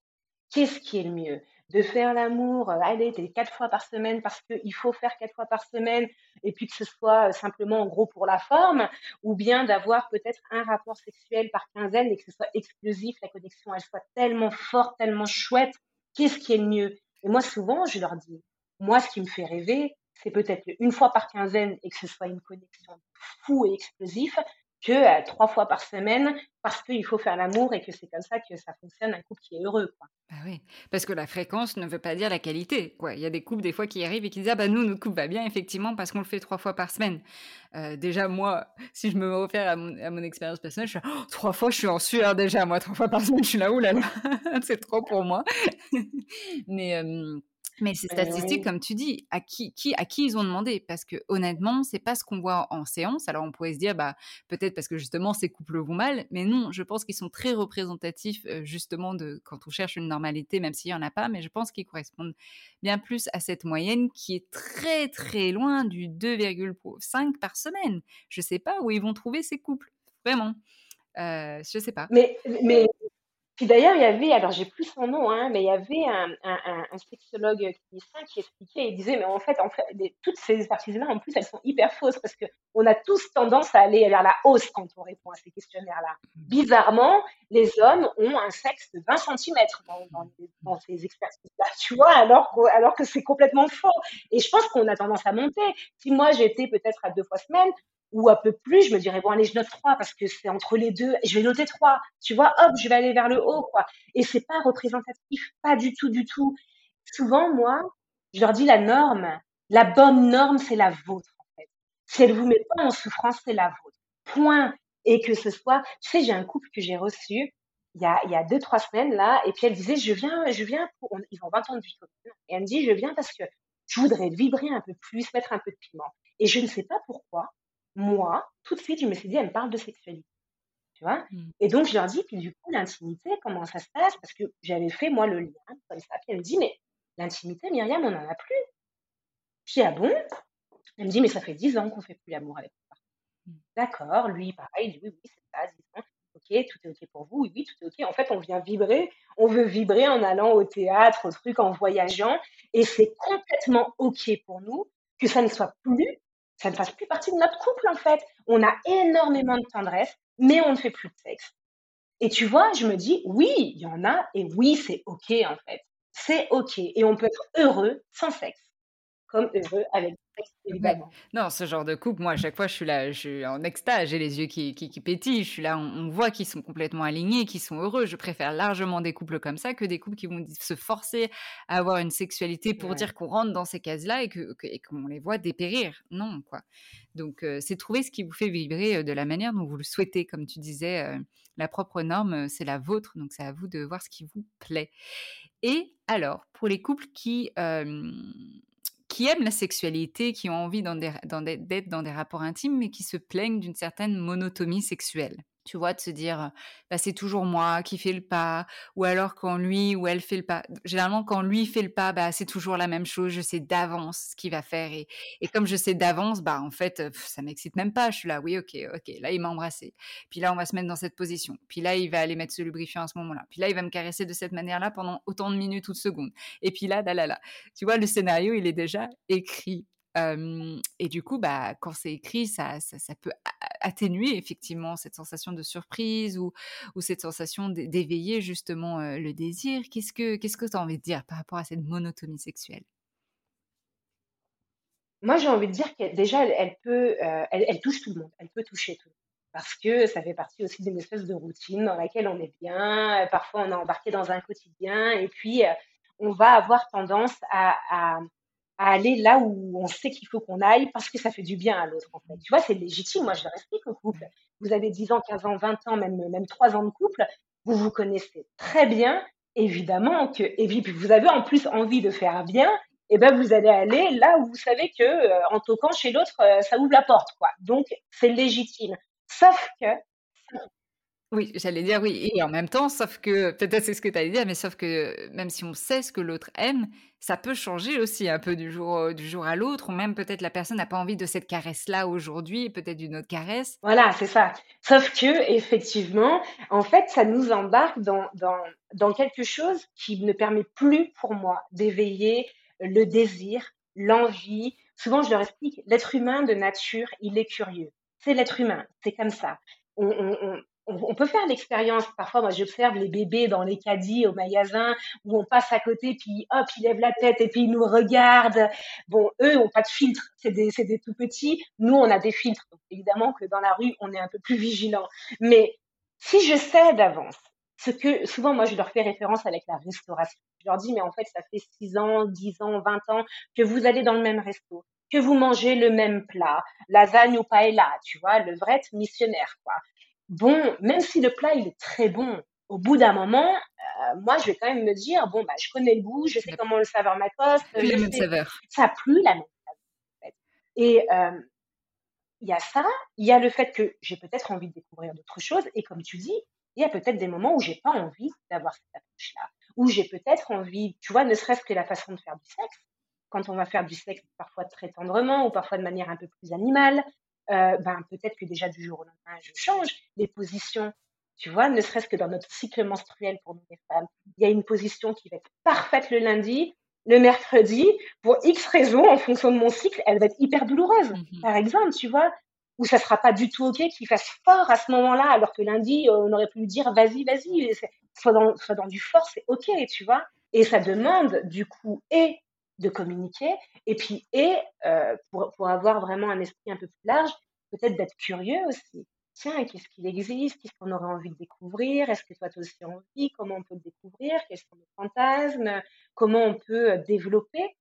Qu'est-ce qui est le mieux? De faire l'amour, euh, allez, t'es quatre fois par semaine parce qu'il faut faire quatre fois par semaine et puis que ce soit euh, simplement en gros pour la forme, ou bien d'avoir peut-être un rapport sexuel par quinzaine et que ce soit explosif, la connexion elle soit tellement forte, tellement chouette, qu'est-ce qui est le mieux? Et moi souvent je leur dis, moi ce qui me fait rêver, c'est peut-être une fois par quinzaine et que ce soit une connexion fou et explosif, que euh, trois fois par semaine parce qu'il faut faire l'amour et que c'est comme ça que ça fonctionne un couple qui est heureux. Quoi. Bah oui, parce que la fréquence ne veut pas dire la qualité. Quoi. Il y a des couples des fois qui arrivent et qui disent ah bah nous notre couple va bien effectivement parce qu'on le fait trois fois par semaine. Euh, déjà moi, si je me réfère à mon, expérience personnelle, je suis oh, trois fois je suis en sueur déjà moi trois fois par semaine je suis là là là c'est trop pour moi. Mais mais ces bah statistiques, comme tu dis, à qui, qui, à qui ils ont demandé? Parce que honnêtement, c'est pas ce qu'on voit en séance. Alors on pourrait se dire, bah peut-être parce que justement ces couples vont mal, mais non, je pense qu'ils sont très représentatifs justement de quand on cherche une normalité, même s'il y en a pas. Mais je pense qu'ils correspondent bien plus à cette moyenne qui est très très loin du 2,5 par semaine. Je sais pas où ils vont trouver ces couples, vraiment. Euh, je sais pas. Mais mais Puis d'ailleurs, il y avait, alors j'ai plus son nom, hein, mais il y avait un, un, un, sexologue clinicien qui expliquait, il disait, mais en fait, en fait toutes ces expertises-là, en plus, elles sont hyper fausses parce qu'on a tous tendance à aller vers la hausse quand on répond à ces questionnaires-là. Mmh. Bizarrement, les hommes ont un sexe de 20 cm dans, dans, ces expertises-là, tu vois, alors, alors que c'est complètement faux. Et je pense qu'on a tendance à monter. Si moi, j'étais peut-être à deux fois semaine, ou un peu plus, je me dirais, bon, allez, je note 3 parce que c'est entre les deux, je vais noter 3. Tu vois, hop, je vais aller vers le haut, quoi. Et c'est pas représentatif, pas du tout, du tout. Souvent, moi, je leur dis la norme, la bonne norme, c'est la vôtre, en fait. Si elle vous met pas en souffrance, c'est la vôtre. Point. Et que ce soit, tu sais, j'ai un couple que j'ai reçu il y a, il y a deux, trois semaines, là, et puis elle disait, je viens, je viens pour, ils ont 20 ans de vie commune. Et elle me dit, je viens parce que je voudrais vibrer un peu plus, mettre un peu de piment. Et je ne sais pas pourquoi, moi, tout de suite, je me suis dit, elle me parle de sexualité. Tu vois? Mmh. Et donc, je leur dis, puis du coup, l'intimité, comment ça se passe? Parce que j'avais fait, moi, le lien, comme ça. Puis elle me dit, mais l'intimité, Myriam, on n'en a plus. Dis, ah bon? Elle me dit, mais ça fait dix ans qu'on fait plus l'amour avec toi. Mmh. D'accord, lui, pareil, il dit, oui, oui, c'est ça, dix ans. Ok, tout est ok pour vous, oui, oui, tout est ok. En fait, on vient vibrer, on veut vibrer en allant au théâtre, au truc, en voyageant, et c'est complètement ok pour nous que ça ne soit plus ça ne fasse plus partie de notre couple en fait. On a énormément de tendresse, mais on ne fait plus de sexe. Et tu vois, je me dis, oui, il y en a, et oui, c'est OK en fait. C'est OK. Et on peut être heureux sans sexe, comme heureux avec non, ce genre de couple, moi, à chaque fois, je suis là, je suis en extase, j'ai les yeux qui, qui, pétillent, je suis là, on, voit qu'ils sont complètement alignés, qu'ils sont heureux. Je préfère largement des couples comme ça que des couples qui vont se forcer à avoir une sexualité pour dire qu'on rentre dans ces cases-là et qu'on que, les voit dépérir. Non, quoi. Donc, euh, c'est trouver ce qui vous fait vibrer euh, de la manière dont vous le souhaitez. Comme tu disais, euh, la propre norme, c'est la vôtre, donc c'est à vous de voir ce qui vous plaît. Et alors, pour les couples qui qui aiment la sexualité, qui ont envie d'être dans, des rapports intimes, mais qui se plaignent d'une certaine monotomie sexuelle tu vois, de se dire, bah, c'est toujours moi qui fais le pas, ou alors quand lui ou elle fait le pas. Généralement, quand lui fait le pas, bah, c'est toujours la même chose, je sais d'avance ce qu'il va faire. Et, et, comme je sais d'avance, bah, en fait, ça m'excite même pas. Je suis là, oui, ok, ok, là, il m'a embrassé. Puis là, on va se mettre dans cette position. Puis là, il va aller mettre ce lubrifiant à ce moment-là. Puis là, il va me caresser de cette manière-là pendant autant de minutes ou de secondes. Et puis là, là, là, là. Tu vois, le scénario, il est déjà écrit et du coup, bah, quand c'est écrit, ça, peut atténuer effectivement cette sensation de surprise ou, cette sensation d'éveiller justement le désir. Qu'est-ce que tu as envie de dire par rapport à cette monotomie sexuelle? Moi, j'ai envie de dire que déjà, elle, touche tout le monde, elle peut toucher tout. Parce que ça fait partie aussi d'une espèce de routine dans laquelle on est bien. Parfois, on est embarqué dans un quotidien et puis on va avoir tendance à aller là où on sait qu'il faut qu'on aille parce que ça fait du bien à l'autre. En fait. Tu vois, c'est légitime. Moi, je le explique au couple. Vous avez 10 ans, 15 ans, 20 ans, même, même 3 ans de couple. Vous vous connaissez très bien. Évidemment que, et puis vous avez en plus envie de faire bien, et eh ben vous allez aller là où vous savez que euh, en toquant chez l'autre, euh, ça ouvre la porte, quoi. Donc c'est légitime. Sauf que oui, j'allais dire oui et en même temps, sauf que peut-être c'est ce que tu allais dire, mais sauf que même si on sait ce que l'autre aime, ça peut changer aussi un peu du jour, du jour à l'autre ou même peut-être la personne n'a pas envie de cette caresse-là aujourd'hui peut-être d'une autre caresse. Voilà, c'est ça. Sauf que effectivement, en fait, ça nous embarque dans dans dans quelque chose qui ne permet plus pour moi d'éveiller le désir, l'envie. Souvent, je leur explique, l'être humain de nature, il est curieux. C'est l'être humain, c'est comme ça. Peut faire l'expérience. Parfois, moi, j'observe les bébés dans les caddies au magasin où on passe à côté, puis hop, ils lèvent la tête et puis ils nous regardent. Bon, eux n'ont pas de filtre, c'est des, des tout petits. Nous, on a des filtres. Évidemment que dans la rue, on est un peu plus vigilant. Mais si je sais d'avance, ce que souvent, moi, je leur fais référence avec la restauration. Je leur dis, mais en fait, ça fait 6 ans, 10 ans, 20 ans que vous allez dans le même resto, que vous mangez le même plat, lasagne ou paella, tu vois, le vrai missionnaire, quoi bon, même si le plat il est très bon, au bout d'un moment, euh, moi je vais quand même me dire bon bah je connais le goût, je sais comment le saveur m'accoste. Plus la même saveur. Ça a plus la même saveur. Et euh, il y a ça, il y a le fait que j'ai peut-être envie de découvrir d'autres choses, et comme tu dis, il y a peut-être des moments où j'ai pas envie d'avoir cette approche-là, où j'ai peut-être envie, tu vois, ne serait-ce que la façon de faire du sexe. Quand on va faire du sexe parfois très tendrement ou parfois de manière un peu plus animale, euh, ben, peut-être que déjà du jour au lendemain, je change les positions. Tu vois, ne serait-ce que dans notre cycle menstruel pour nous les femmes, il y a une position qui va être parfaite le lundi, le mercredi, pour X raisons, en fonction de mon cycle, elle va être hyper douloureuse, mmh par exemple, tu vois, ou ça sera pas du tout OK qu'il fasse fort à ce moment-là, alors que lundi, on aurait pu lui dire vas-y, vas-y, soit dans, soit dans du fort, c'est OK, tu vois. Et ça demande, du coup, et de communiquer, et puis, et euh, pour, pour avoir vraiment un esprit un peu plus large, peut-être d'être curieux aussi. Tiens, qu'est-ce qu'il existe, qu'est-ce qu'on aurait envie de découvrir, est-ce que toi tu as aussi envie, comment on peut le découvrir, quels sont nos fantasmes, comment on peut euh, développer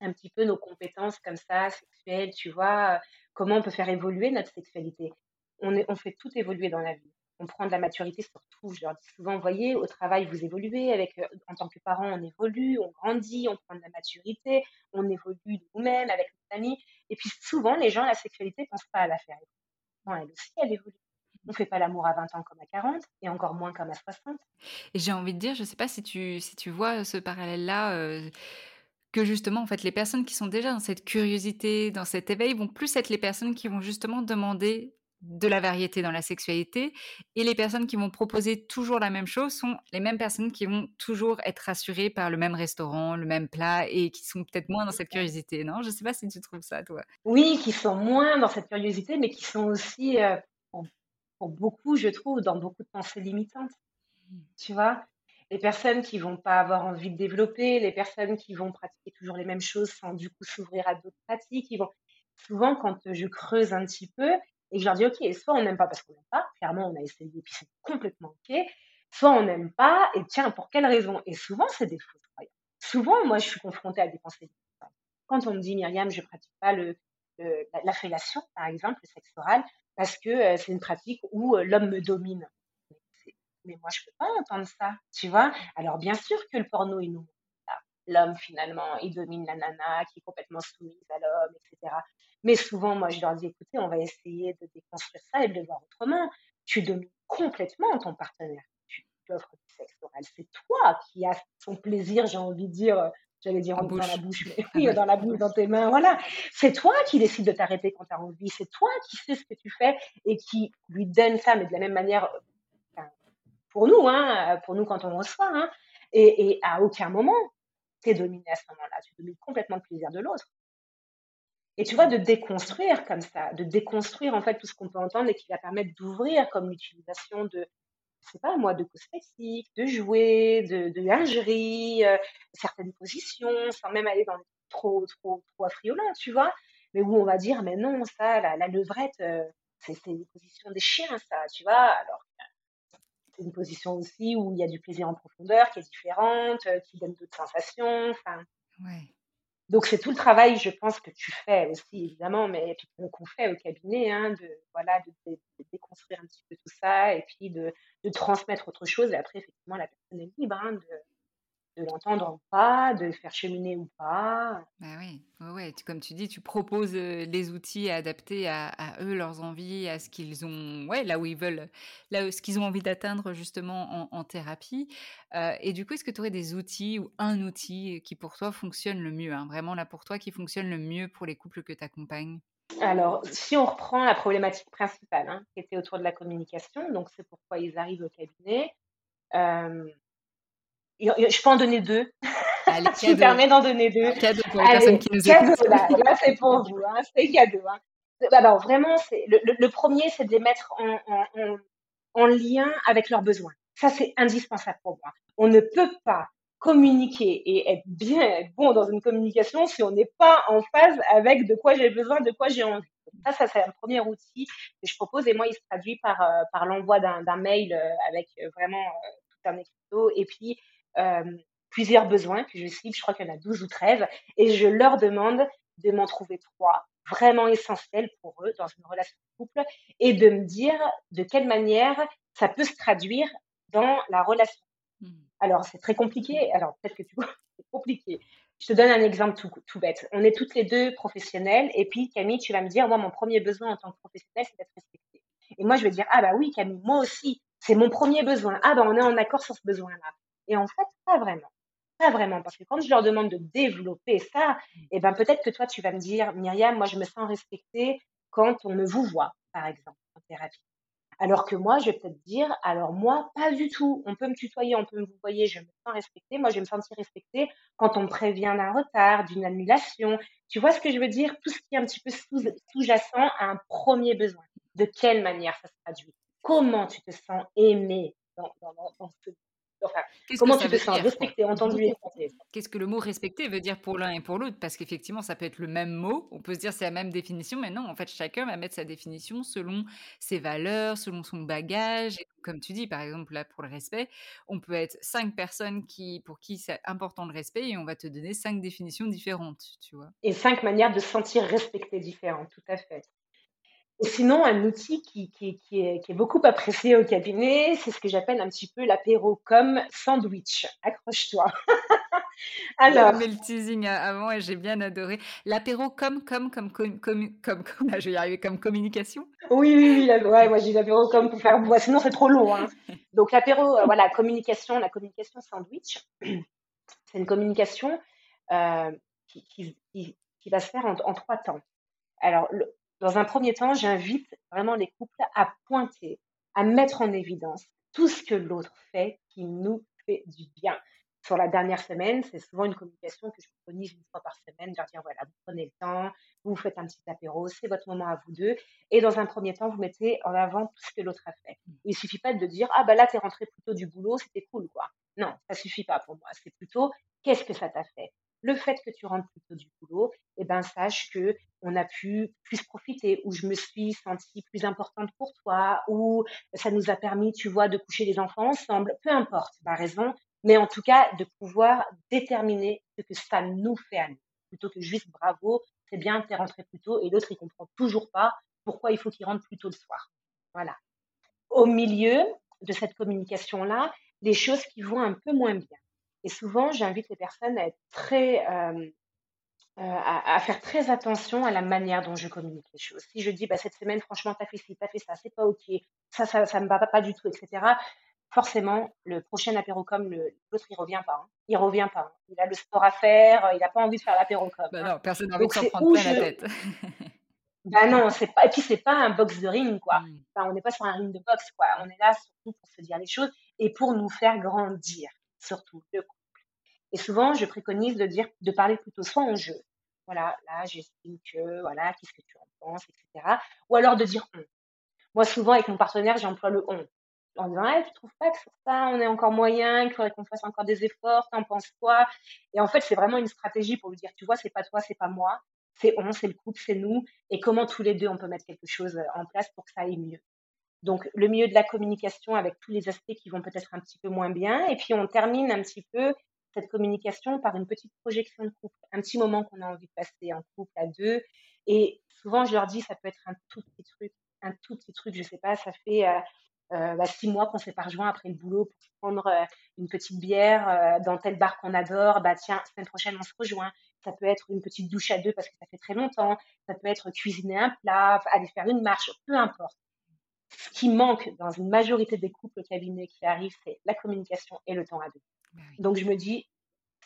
un petit peu nos compétences comme ça, sexuelles, tu vois, comment on peut faire évoluer notre sexualité? On, est, on fait tout évoluer dans la vie. On prend de la maturité sur tout. Je leur dis souvent, voyez, au travail, vous évoluez. Avec, euh, en tant que parent, on évolue, on grandit, on prend de la maturité, on évolue nous-mêmes, avec nos amis. Et puis souvent, les gens, la sexualité, ne pensent pas à la faire elle aussi, elle évolue. On ne fait pas l'amour à 20 ans comme à 40 et encore moins comme à 60. Et j'ai envie de dire, je ne sais pas si tu, si tu vois ce parallèle-là, euh, que justement, en fait, les personnes qui sont déjà dans cette curiosité, dans cet éveil, vont plus être les personnes qui vont justement demander de la variété dans la sexualité. Et les personnes qui vont proposer toujours la même chose sont les mêmes personnes qui vont toujours être rassurées par le même restaurant, le même plat et qui sont peut-être moins dans cette curiosité, non? Je ne sais pas si tu trouves ça, toi. Oui, qui sont moins dans cette curiosité, mais qui sont aussi, euh, pour, beaucoup, je trouve, dans beaucoup de pensées limitantes. Mmh. Tu vois? Les personnes qui vont pas avoir envie de développer, les personnes qui vont pratiquer toujours les mêmes choses sans du coup s'ouvrir à d'autres pratiques, ils vont souvent quand je creuse un petit peu, et je leur dis, OK, soit on n'aime pas parce qu'on n'aime pas, clairement on a essayé et puis c'est complètement OK, soit on n'aime pas, et tiens, pour quelle raison? Et souvent, c'est des fausses croyances. Souvent, moi, je suis confrontée à des pensées Quand on me dit, Myriam, je ne pratique pas le, la, fellation, par exemple, le sexe oral, parce que euh, c'est une pratique où euh, l'homme me domine. Mais moi, je ne peux pas entendre ça, tu vois? Alors, bien sûr que le porno, il nous l'homme finalement, il domine la nana qui est complètement soumise à l'homme, etc. Mais souvent, moi, je leur dis, écoutez, on va essayer de déconstruire ça et de le voir autrement. Tu domines complètement ton partenaire. Tu offres du sexe oral. C'est toi qui as son plaisir, j'ai envie de dire, j'allais dire en dans la bouche, mais oui, dans la bouche, dans tes mains, voilà. C'est toi qui décides de t'arrêter quand tu as envie. C'est toi qui sais ce que tu fais et qui lui donne ça, mais de la même manière, pour nous, hein, pour nous quand on reçoit, hein, et, et à aucun moment, tu dominé à ce moment-là. Tu domines complètement le plaisir de l'autre. Et tu vois, de déconstruire comme ça, de déconstruire en fait tout ce qu'on peut entendre et qui va permettre d'ouvrir comme l'utilisation de, je sais pas moi, de cosmétiques, de jouets, de, lingerie, euh, certaines positions, sans même aller dans trop, trop, trop affriolant, tu vois. Mais où on va dire, mais non, ça, la, la levrette, euh, c'est une position des chiens, ça, tu vois. Alors, c'est une position aussi où il y a du plaisir en profondeur qui est différente, euh, qui donne d'autres sensations. Enfin, Donc c'est tout le travail, je pense, que tu fais aussi, évidemment, mais qu'on fait au cabinet, hein, de, voilà, de, déconstruire un petit peu tout ça et puis de, de, transmettre autre chose. Et après, effectivement, la personne est libre hein, de, de l'entendre ou pas, de le faire cheminer ou pas. Bah oui, ouais, comme tu dis, tu proposes les outils adaptés à, eux, leurs envies, à ce qu'ils ont, ouais, là où ils veulent, là où, ce qu'ils ont envie d'atteindre justement en, thérapie. et du coup, est-ce que tu aurais des outils ou un outil qui pour toi fonctionne le mieux, hein, vraiment là pour toi qui fonctionne le mieux pour les couples que tu accompagnes? Alors, si on reprend la problématique principale, hein, qui était autour de la communication, donc c'est pourquoi ils arrivent au cabinet, je peux en donner deux. Allez, je me permets d'en donner deux. Cadeau pour les personnes qui nous cadeau, là, là c'est pour vous. Hein, c'est cadeau. Hein. Alors, vraiment, le, le, le, premier, c'est de les mettre en, en, en, lien avec leurs besoins. Ça, c'est indispensable pour moi. On ne peut pas communiquer et être bien, être bon dans une communication si on n'est pas en phase avec de quoi j'ai besoin, de quoi j'ai envie. Ça, ça c'est un premier outil que je propose et moi, il se traduit par, euh, par l'envoi d'un mail euh, avec euh, vraiment tout un écriteau et puis plusieurs besoins que je cible, je crois qu'il y en a 12 ou 13, et je leur demande de m'en trouver trois vraiment essentiels pour eux dans une relation de couple et de me dire de quelle manière ça peut se traduire dans la relation. Mmh. Alors, c'est très compliqué. Alors, peut-être que tu vois, c'est compliqué. Je te donne un exemple tout, tout, bête. On est toutes les deux professionnelles et puis Camille, tu vas me dire, moi, mon premier besoin en tant que professionnelle, c'est d'être respectée. Et moi, je vais dire, ah bah oui, Camille, moi aussi, c'est mon premier besoin. Ah bah on est en accord sur ce besoin-là. Et en fait, pas vraiment. Pas vraiment. Parce que quand je leur demande de développer ça, eh ben, peut-être que toi, tu vas me dire, Myriam, moi, je me sens respectée quand on me vous voit, par exemple, en thérapie. Alors que moi, je vais peut-être dire, alors moi, pas du tout. On peut me tutoyer, on peut me voyer, je me sens respectée. Moi, je vais me sentir respectée quand on me prévient d'un retard, d'une annulation. Tu vois ce que je veux dire? Tout ce qui est un petit peu sous-jacent à un premier besoin. De quelle manière ça se traduit? Comment tu te sens aimé dans, dans, dans ce comment tu te sens respecté, entendu et Qu'est-ce que le mot respecter veut dire pour l'un et pour l'autre? Parce qu'effectivement, ça peut être le même mot. On peut se dire c'est la même définition, mais non, en fait, chacun va mettre sa définition selon ses valeurs, selon son bagage. Et comme tu dis, par exemple, là, pour le respect, on peut être cinq personnes qui, pour qui c'est important le respect et on va te donner cinq définitions différentes, tu vois? Et cinq manières de se sentir respecté différentes, tout à fait. Et sinon, un outil qui, qui, qui, est, qui, est, beaucoup apprécié au cabinet, c'est ce que j'appelle un petit peu l'apéro comme sandwich. Accroche-toi. Alors. J'ai le teasing avant et j'ai bien adoré. L'apéro comme, comme, comme, comme, comme, comme, je vais y arriver, comme communication. Oui, oui, oui. ouais, moi, j'ai l'apéro comme pour faire. Bon, sinon, c'est trop long. Hein. Donc, l'apéro, euh, voilà, communication, la communication sandwich, c'est une communication euh, qui, qui, va se faire en, en trois temps. Alors, le, dans un premier temps, j'invite vraiment les couples à pointer, à mettre en évidence tout ce que l'autre fait qui nous fait du bien. Sur la dernière semaine, c'est souvent une communication que je préconise une fois par semaine, de leur dire voilà, vous prenez le temps, vous faites un petit apéro, c'est votre moment à vous deux. Et dans un premier temps, vous mettez en avant tout ce que l'autre a fait. Il suffit pas de dire ah bah là, tu es rentré plutôt du boulot, c'était cool quoi. Non, ça suffit pas pour moi. C'est plutôt qu'est-ce que ça t'a fait? Le fait que tu rentres plutôt du boulot, eh ben, sache que on a pu plus profiter, ou je me suis sentie plus importante pour toi, ou ça nous a permis, tu vois, de coucher les enfants ensemble, peu importe la raison, mais en tout cas, de pouvoir déterminer ce que ça nous fait à nous, plutôt que juste bravo, c'est bien, t'es rentré plus tôt, et l'autre, il comprend toujours pas pourquoi il faut qu'il rentre plus tôt le soir. Voilà. Au milieu de cette communication-là, les choses qui vont un peu moins bien. Et souvent, j'invite les personnes à être très, euh, euh, à, faire très attention à la manière dont je communique les choses. Si je dis, bah, cette semaine, franchement, t'as fait ci, t'as fait ça, c'est pas ok, ça, ça, ça me va pas, du tout, etc. Forcément, le prochain apérocom, l'autre, il revient pas. Hein. Il revient pas. Hein. Il a le sport à faire, il n'a pas envie de faire l'apérocom. Bah hein. personne n'a envie de s'en prendre plein la tête. Ben non, c'est pas. Et puis c'est pas un box de ring, quoi. Mmh. Enfin, on n'est pas sur un ring de boxe, quoi. On est là surtout pour se dire les choses et pour nous faire grandir surtout le. Et souvent, je préconise de dire, de parler plutôt soit en jeu. Voilà, là, j'estime que, voilà, qu'est-ce que tu en penses, etc. Ou alors de dire on. Moi, souvent, avec mon partenaire, j'emploie le on. En disant, hey, tu trouves pas que sur ça, on est encore moyen, qu'il faudrait qu'on fasse encore des efforts, t'en penses quoi? Et en fait, c'est vraiment une stratégie pour lui dire, tu vois, c'est pas toi, c'est pas moi, c'est on, c'est le couple, c'est nous, et comment tous les deux, on peut mettre quelque chose en place pour que ça aille mieux? Donc, le milieu de la communication avec tous les aspects qui vont peut-être un petit peu moins bien. Et puis, on termine un petit peu cette communication par une petite projection de couple, un petit moment qu'on a envie de passer en couple à deux. Et souvent, je leur dis, ça peut être un tout petit truc, un tout petit truc, je sais pas, ça fait euh, euh, bah, six mois qu'on s'est pas rejoint après le boulot pour prendre euh, une petite bière dans tel bar qu'on adore. Bah tiens, semaine prochaine, on se rejoint. Ça peut être une petite douche à deux parce que ça fait très longtemps. Ça peut être cuisiner un plat, aller faire une marche, peu importe ce qui manque dans une majorité des couples cabinets qui arrivent, c'est la communication et le temps à deux. Bah Donc je me dis,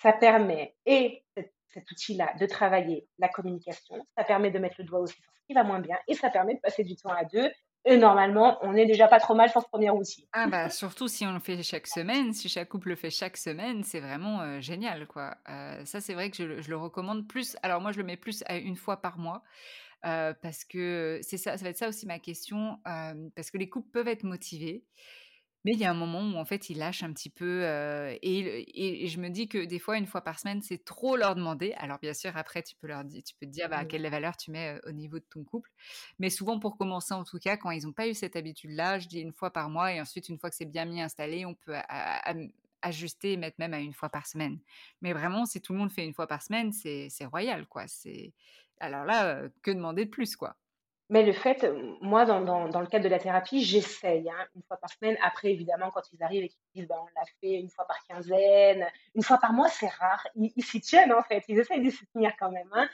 ça permet, et cet, outil-là, de travailler la communication, ça permet de mettre le doigt aussi sur ce qui va moins bien, et ça permet de passer du temps à deux. Et normalement, on n'est déjà pas trop mal sur ce premier outil. Ah bah surtout si on le fait chaque semaine, si chaque couple le fait chaque semaine, c'est vraiment euh, génial quoi. Euh, ça c'est vrai que je, je, le recommande plus. Alors moi je le mets plus à une fois par mois parce que c'est ça, ça va être ça aussi ma question, parce que les couples peuvent être motivés, mais il y a un moment où en fait ils lâchent un petit peu et, et, je me dis que des fois une fois par semaine c'est trop leur demander. Alors bien sûr après tu peux leur dire, tu peux te dire bah, mmh. quelle valeur tu mets au niveau de ton couple, mais souvent pour commencer en tout cas quand ils n'ont pas eu cette habitude là, je dis une fois par mois et ensuite une fois que c'est bien mis installé, on peut ajuster et mettre même à une fois par semaine. Mais vraiment, si tout le monde fait une fois par semaine, c'est royal, quoi. C'est alors là, que demander de plus, quoi mais le fait, moi, dans, dans, le cadre de la thérapie, j'essaye hein, une fois par semaine. Après, évidemment, quand ils arrivent et qu'ils disent, ben, on l'a fait une fois par quinzaine, une fois par mois, c'est rare. Ils s'y tiennent, en fait. Ils essayent de s'y tenir quand même. Hein.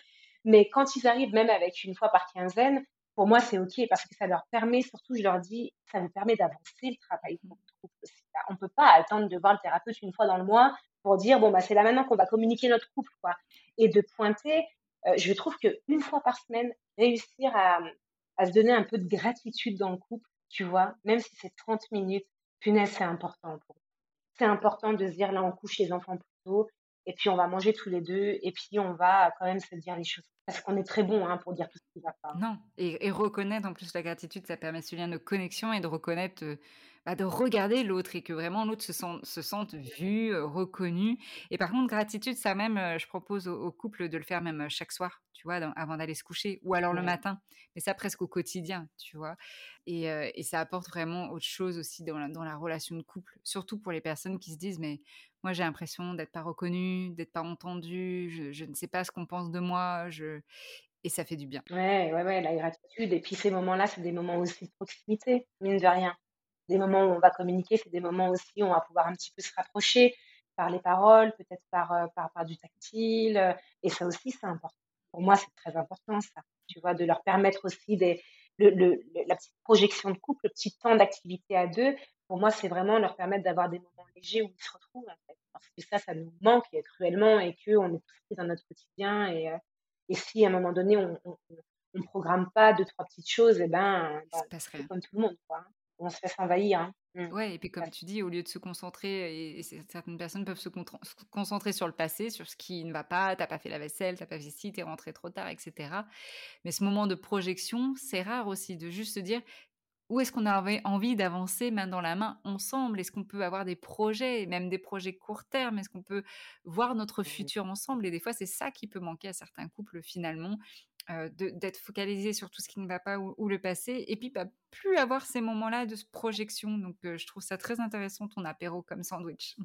Mais quand ils arrivent, même avec une fois par quinzaine, pour moi, c'est OK parce que ça leur permet, surtout, je leur dis, ça nous permet d'avancer le travail On ne peut pas attendre de voir le thérapeute une fois dans le mois pour dire, bon, bah, c'est là maintenant qu'on va communiquer notre couple, quoi. Et de pointer, euh, je trouve qu'une fois par semaine, réussir à, à, se donner un peu de gratitude dans le couple, tu vois, même si c'est 30 minutes, punaise, c'est important pour C'est important de se dire, là, on couche les enfants plus tôt, et puis on va manger tous les deux, et puis on va quand même se dire les choses. Parce qu'on est très bon hein, pour dire tout ce qui va pas. Non, et, reconnaître en plus la gratitude, ça permet ce lien de connexion et de reconnaître euh, bah, de regarder l'autre et que vraiment l'autre se, sent, se sente vu, euh, reconnu. Et par contre, gratitude, ça même, euh, je propose au, couple de le faire même euh, chaque soir, tu vois, avant d'aller se coucher, ou alors le matin, mais ça presque au quotidien, tu vois. Et, et ça apporte vraiment autre chose aussi dans la, dans la relation de couple, surtout pour les personnes qui se disent, mais moi j'ai l'impression d'être pas reconnue, d'être pas entendue, je, je, ne sais pas ce qu'on pense de moi, je... et ça fait du bien. Ouais, ouais, ouais, la gratitude. Et puis ces moments-là, c'est des moments aussi de proximité, mine de rien des moments où on va communiquer, c'est des moments aussi où on va pouvoir un petit peu se rapprocher par les paroles, peut-être par, euh, par, par, du tactile. Euh, et ça aussi, c'est important. Pour moi, c'est très important, ça. Tu vois, de leur permettre aussi des, le, le, la petite projection de couple, le petit temps d'activité à deux. Pour moi, c'est vraiment leur permettre d'avoir des moments légers où ils se retrouvent, en fait. Parce que ça, ça nous manque cruellement et qu'on est tous dans notre quotidien. Et, euh, et si à un moment donné, on ne programme pas deux, trois petites choses, et eh ben, ben comme tout le monde, quoi. On se fait envahir. Hein. Mmh. Ouais, et puis comme tu dis, au lieu de se concentrer, et, certaines personnes peuvent se, concentrer sur le passé, sur ce qui ne va pas, t'as pas fait la vaisselle, t'as pas fait ci, t'es rentré trop tard, etc. Mais ce moment de projection, c'est rare aussi de juste se dire où est-ce qu'on a envie d'avancer main dans la main ensemble? Est-ce qu'on peut avoir des projets, même des projets court terme? Est-ce qu'on peut voir notre mmh futur ensemble? Et des fois, c'est ça qui peut manquer à certains couples finalement, euh, d'être focalisé sur tout ce qui ne va pas ou, le passé, et puis pas plus avoir ces moments-là de projection. Donc, euh, je trouve ça très intéressant ton apéro comme sandwich.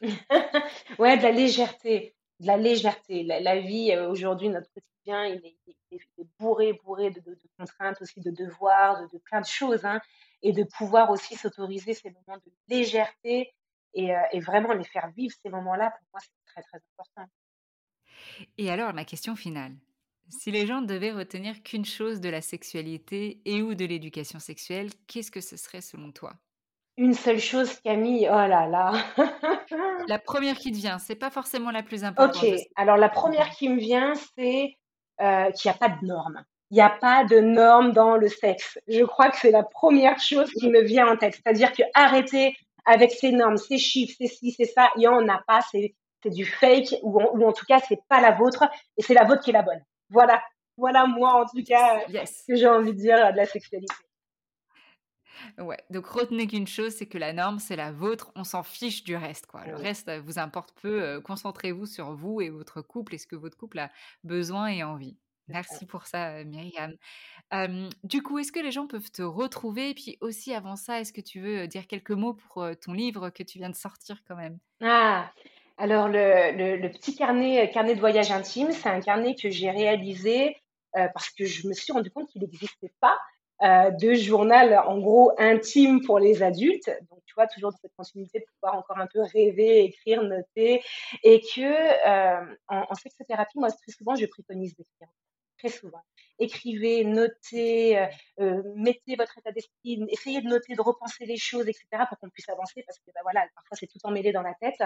ouais, de la légèreté, de la légèreté. La, vie euh, aujourd'hui, notre quotidien, il est, bourré, bourré de, contraintes aussi, de devoirs, de, plein de choses, hein, et de pouvoir aussi s'autoriser ces moments de légèreté et, et vraiment les faire vivre ces moments-là. Pour moi, c'est très très important. Et alors, ma question finale. Si les gens devaient retenir qu'une chose de la sexualité et ou de l'éducation sexuelle, qu'est-ce que ce serait selon toi? Une seule chose, Camille, oh là là La première qui te vient, c'est pas forcément la plus importante. Ok, alors la première qui me vient, c'est euh, qu'il n'y a pas de normes. Il n'y a pas de normes dans le sexe. Je crois que c'est la première chose qui me vient en tête. C'est-à-dire que arrêter avec ces normes, ces chiffres, ces ci, c'est ça, il n'y en a pas, c'est du fake, ou en, ou en tout cas, c'est pas la vôtre, et c'est la vôtre qui est la bonne. Voilà, voilà moi en tout cas euh, ce que j'ai envie de dire de la sexualité. Ouais, donc retenez qu'une chose, c'est que la norme, c'est la vôtre, on s'en fiche du reste. Quoi. Le reste euh, vous importe peu, euh, concentrez-vous sur vous et votre couple et ce que votre couple a besoin et envie. Merci pour ça, Myriam. du coup, est-ce que les gens peuvent te retrouver? Et puis aussi, avant ça, est-ce que tu veux dire quelques mots pour ton livre que tu viens de sortir quand même? Ah, alors, le, petit carnet, euh, carnet de voyage intime, c'est un carnet que j'ai réalisé euh, parce que je me suis rendu compte qu'il n'existait pas euh, de journal, en gros, intime pour les adultes. Donc, tu vois, toujours cette continuité de pouvoir encore un peu rêver, écrire, noter. Et que en, en sexothérapie, moi, très souvent, je préconise d'écrire. Très souvent. Écrivez, notez, mettez votre état d'esprit, essayez de noter, de repenser les choses, etc., pour qu'on puisse avancer, parce que bah, voilà, parfois c'est tout emmêlé dans la tête.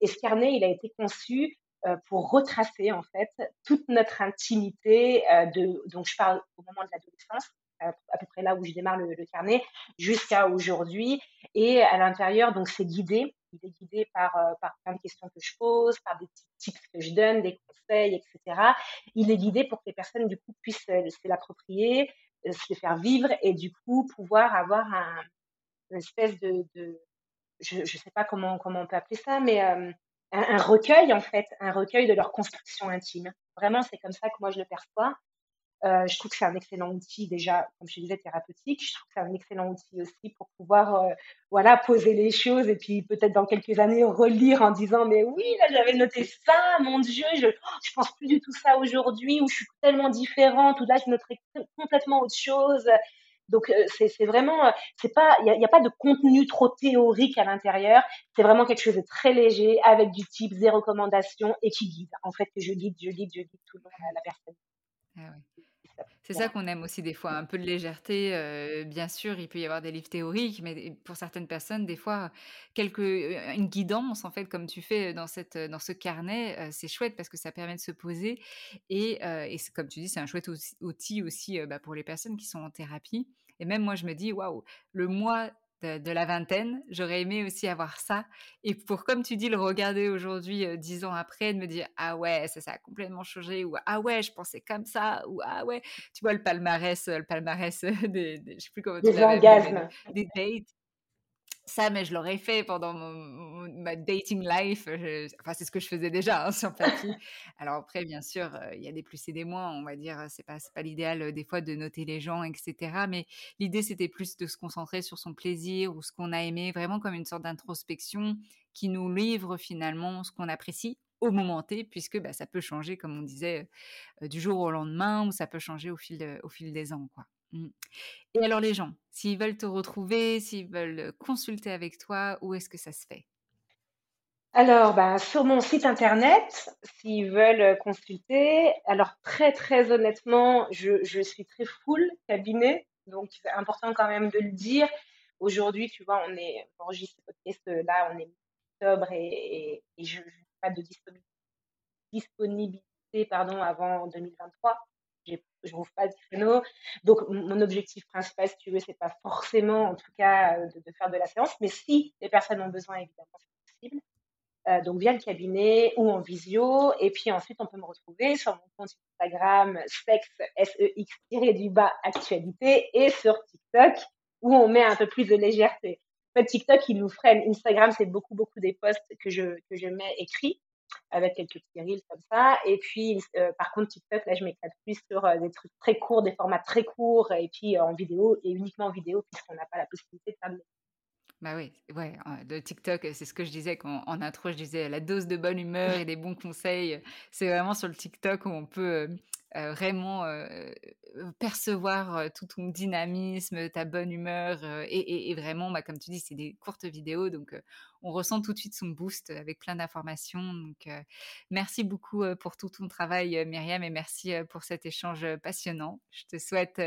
Et ce carnet, il a été conçu euh, pour retracer en fait toute notre intimité euh, de donc je parle au moment de l'adolescence à peu près là où je démarre le, carnet jusqu'à aujourd'hui. Et à l'intérieur donc c'est guidé. Il est guidé par euh, par plein de questions que je pose par des petits tips que je donne des conseils etc il est guidé pour que les personnes du coup puissent se l'approprier se le faire vivre et du coup pouvoir avoir un, une espèce de je ne sais pas comment, comment on peut appeler ça, mais euh, un, recueil, en fait, un recueil de leur construction intime. Vraiment, c'est comme ça que moi je le perçois. Euh, je trouve que c'est un excellent outil déjà, comme je disais, thérapeutique. Je trouve que c'est un excellent outil aussi pour pouvoir, euh, voilà, poser les choses et puis peut-être dans quelques années relire en disant mais oui là j'avais noté ça, mon Dieu, je je pense plus du tout ça aujourd'hui ou je suis tellement différente ou là je noterais complètement autre chose. Donc euh, c'est vraiment, euh, c'est pas, il n'y a, pas de contenu trop théorique à l'intérieur. C'est vraiment quelque chose de très léger avec du type zéro recommandation et qui guide. En fait, je guide, je guide, je guide tout le monde, la personne. Ah c'est ça qu'on aime aussi des fois, un peu de légèreté. Euh, bien sûr, il peut y avoir des livres théoriques, mais pour certaines personnes, des fois, quelques, une guidance, en fait, comme tu fais dans, cette, dans ce carnet, c'est chouette parce que ça permet de se poser. Et, et comme tu dis, c'est un chouette outil aussi bah, pour les personnes qui sont en thérapie Et même moi, je me dis, waouh, le mois de, la vingtaine, j'aurais aimé aussi avoir ça. Et pour, comme tu dis, le regarder aujourd'hui, dix ans après, de me dire, ah ouais, ça, ça a complètement changé, ou ah ouais, je pensais comme ça, ou ah ouais, tu vois, le palmarès, le palmarès des, des je sais plus comment tu des dates ça, mais je l'aurais fait pendant ma dating life. enfin, c'est ce que je faisais déjà hein, sur papier. Alors après, bien sûr, il y a des plus et des moins. On va dire, c'est pas pas l'idéal des fois de noter les gens, etc. Mais l'idée, c'était plus de se concentrer sur son plaisir ou ce qu'on a aimé, vraiment comme une sorte d'introspection qui nous livre finalement ce qu'on apprécie au moment T, puisque bah, ça peut changer, comme on disait, du jour au lendemain, ou ça peut changer au fil, au fil des ans, quoi. Mmh. Et alors les gens, s'ils veulent te retrouver, s'ils veulent consulter avec toi, où est-ce que ça se fait? Alors, ben, sur mon site internet, s'ils veulent consulter, alors très très honnêtement, je, suis très full cabinet, donc c'est important quand même de le dire. Aujourd'hui, tu vois, on est enregistre ce podcast là, on est octobre et, et, je n'ai pas de disponibilité pardon, avant 2023 je rouvre pas de créneau. Donc, mon objectif principal, si tu veux, c'est pas forcément, en tout cas, euh, de, faire de la séance, mais si les personnes ont besoin, évidemment, c'est possible. Euh, donc, via le cabinet ou en visio. Et puis ensuite, on peut me retrouver sur mon compte Instagram, sex, S-E-X, actualité, et sur TikTok, où on met un peu plus de légèreté. En fait, TikTok, il nous freine. Instagram, c'est beaucoup, beaucoup des posts que je, que je mets écrits avec quelques petits reels comme ça. Et puis, euh, par contre, TikTok, là, je m'éclate plus sur euh, des trucs très courts, des formats très courts, et puis euh, en vidéo, et uniquement en vidéo, puisqu'on n'a pas la possibilité de faire de bah oui, ouais, de TikTok, c'est ce que je disais en intro, je disais la dose de bonne humeur et des bons conseils. C'est vraiment sur le TikTok où on peut vraiment percevoir tout ton dynamisme, ta bonne humeur. Et, vraiment, bah, comme tu dis, c'est des courtes vidéos, donc on ressent tout de suite son boost avec plein d'informations. Donc, merci beaucoup pour tout ton travail, Myriam, et merci pour cet échange passionnant. Je te souhaite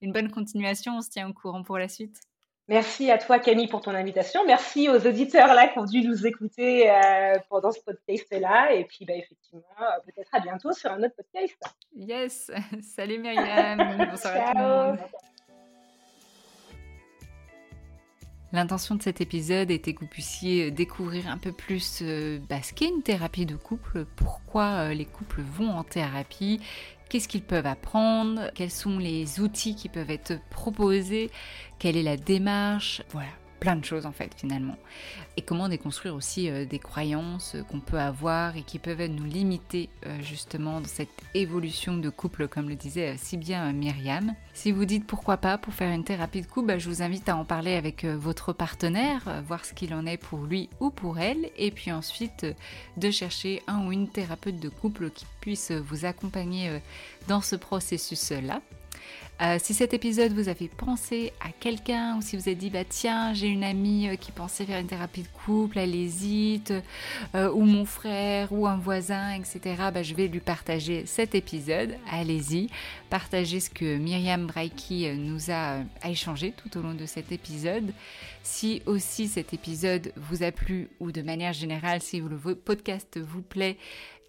une bonne continuation. On se tient au courant pour la suite. Merci à toi, Camille, pour ton invitation. Merci aux auditeurs là qui ont dû nous écouter euh, pendant ce podcast-là. Et puis, bah, effectivement, euh, peut-être à bientôt sur un autre podcast. Yes. Salut, Myriam. Bonsoir à tout le monde. L'intention de cet épisode était que vous puissiez euh, découvrir un peu plus bah, ce qu'est une thérapie de couple, pourquoi les couples vont en thérapie, qu'est-ce qu'ils peuvent apprendre, quels sont les outils qui peuvent être proposés, quelle est la démarche, voilà, plein de choses en fait finalement. Et comment déconstruire aussi euh, des croyances euh, qu'on peut avoir et qui peuvent nous limiter euh, justement dans cette évolution de couple comme le disait si bien Myriam. Si vous dites pourquoi pas pour faire une thérapie de couple, bah, je vous invite à en parler avec votre partenaire, voir ce qu'il en est pour lui ou pour elle et puis ensuite de chercher un ou une thérapeute de couple qui puisse vous accompagner dans ce processus-là. Euh, si cet épisode vous a fait penser à quelqu'un ou si vous avez dit bah tiens j'ai une amie euh, qui pensait faire une thérapie de couple, elle hésite, euh, ou mon frère ou un voisin, etc. Bah, je vais lui partager cet épisode. Allez-y, partagez ce que Myriam Braiki nous a échangé tout au long de cet épisode. Si aussi cet épisode vous a plu ou de manière générale si le podcast vous plaît,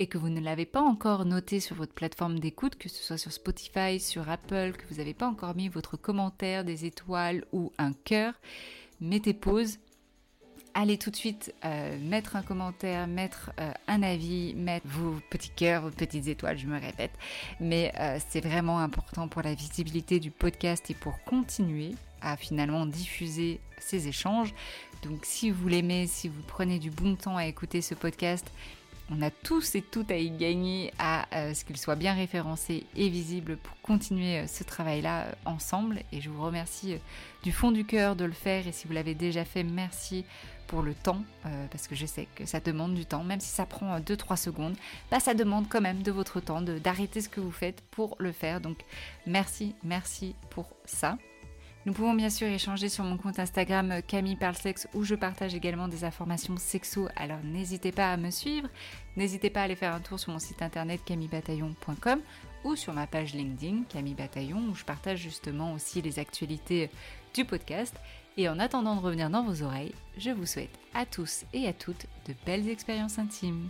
et que vous ne l'avez pas encore noté sur votre plateforme d'écoute, que ce soit sur Spotify, sur Apple, que vous n'avez pas encore mis votre commentaire, des étoiles ou un cœur, mettez pause. Allez tout de suite euh, mettre un commentaire, mettre euh, un avis, mettre vos petits cœurs, vos petites étoiles, je me répète. Mais euh, c'est vraiment important pour la visibilité du podcast et pour continuer à finalement diffuser ces échanges. Donc si vous l'aimez, si vous prenez du bon temps à écouter ce podcast, on a tous et toutes à y gagner à euh, ce qu'il soit bien référencé et visible pour continuer euh, ce travail-là euh, ensemble. Et je vous remercie du fond du cœur de le faire. Et si vous l'avez déjà fait, merci pour le temps, parce que je sais que ça demande du temps, même si ça prend 2-3 secondes, bah, ça demande quand même de votre temps d'arrêter ce que vous faites pour le faire. Donc merci, merci pour ça. Nous pouvons bien sûr échanger sur mon compte Instagram euh, Camille Parlesex où je partage également des informations sexo, alors n'hésitez pas à me suivre, n'hésitez pas à aller faire un tour sur mon site internet camillebataillon.com ou sur ma page LinkedIn Camille Bataillon où je partage justement aussi les actualités du podcast. Et en attendant de revenir dans vos oreilles, je vous souhaite à tous et à toutes de belles expériences intimes.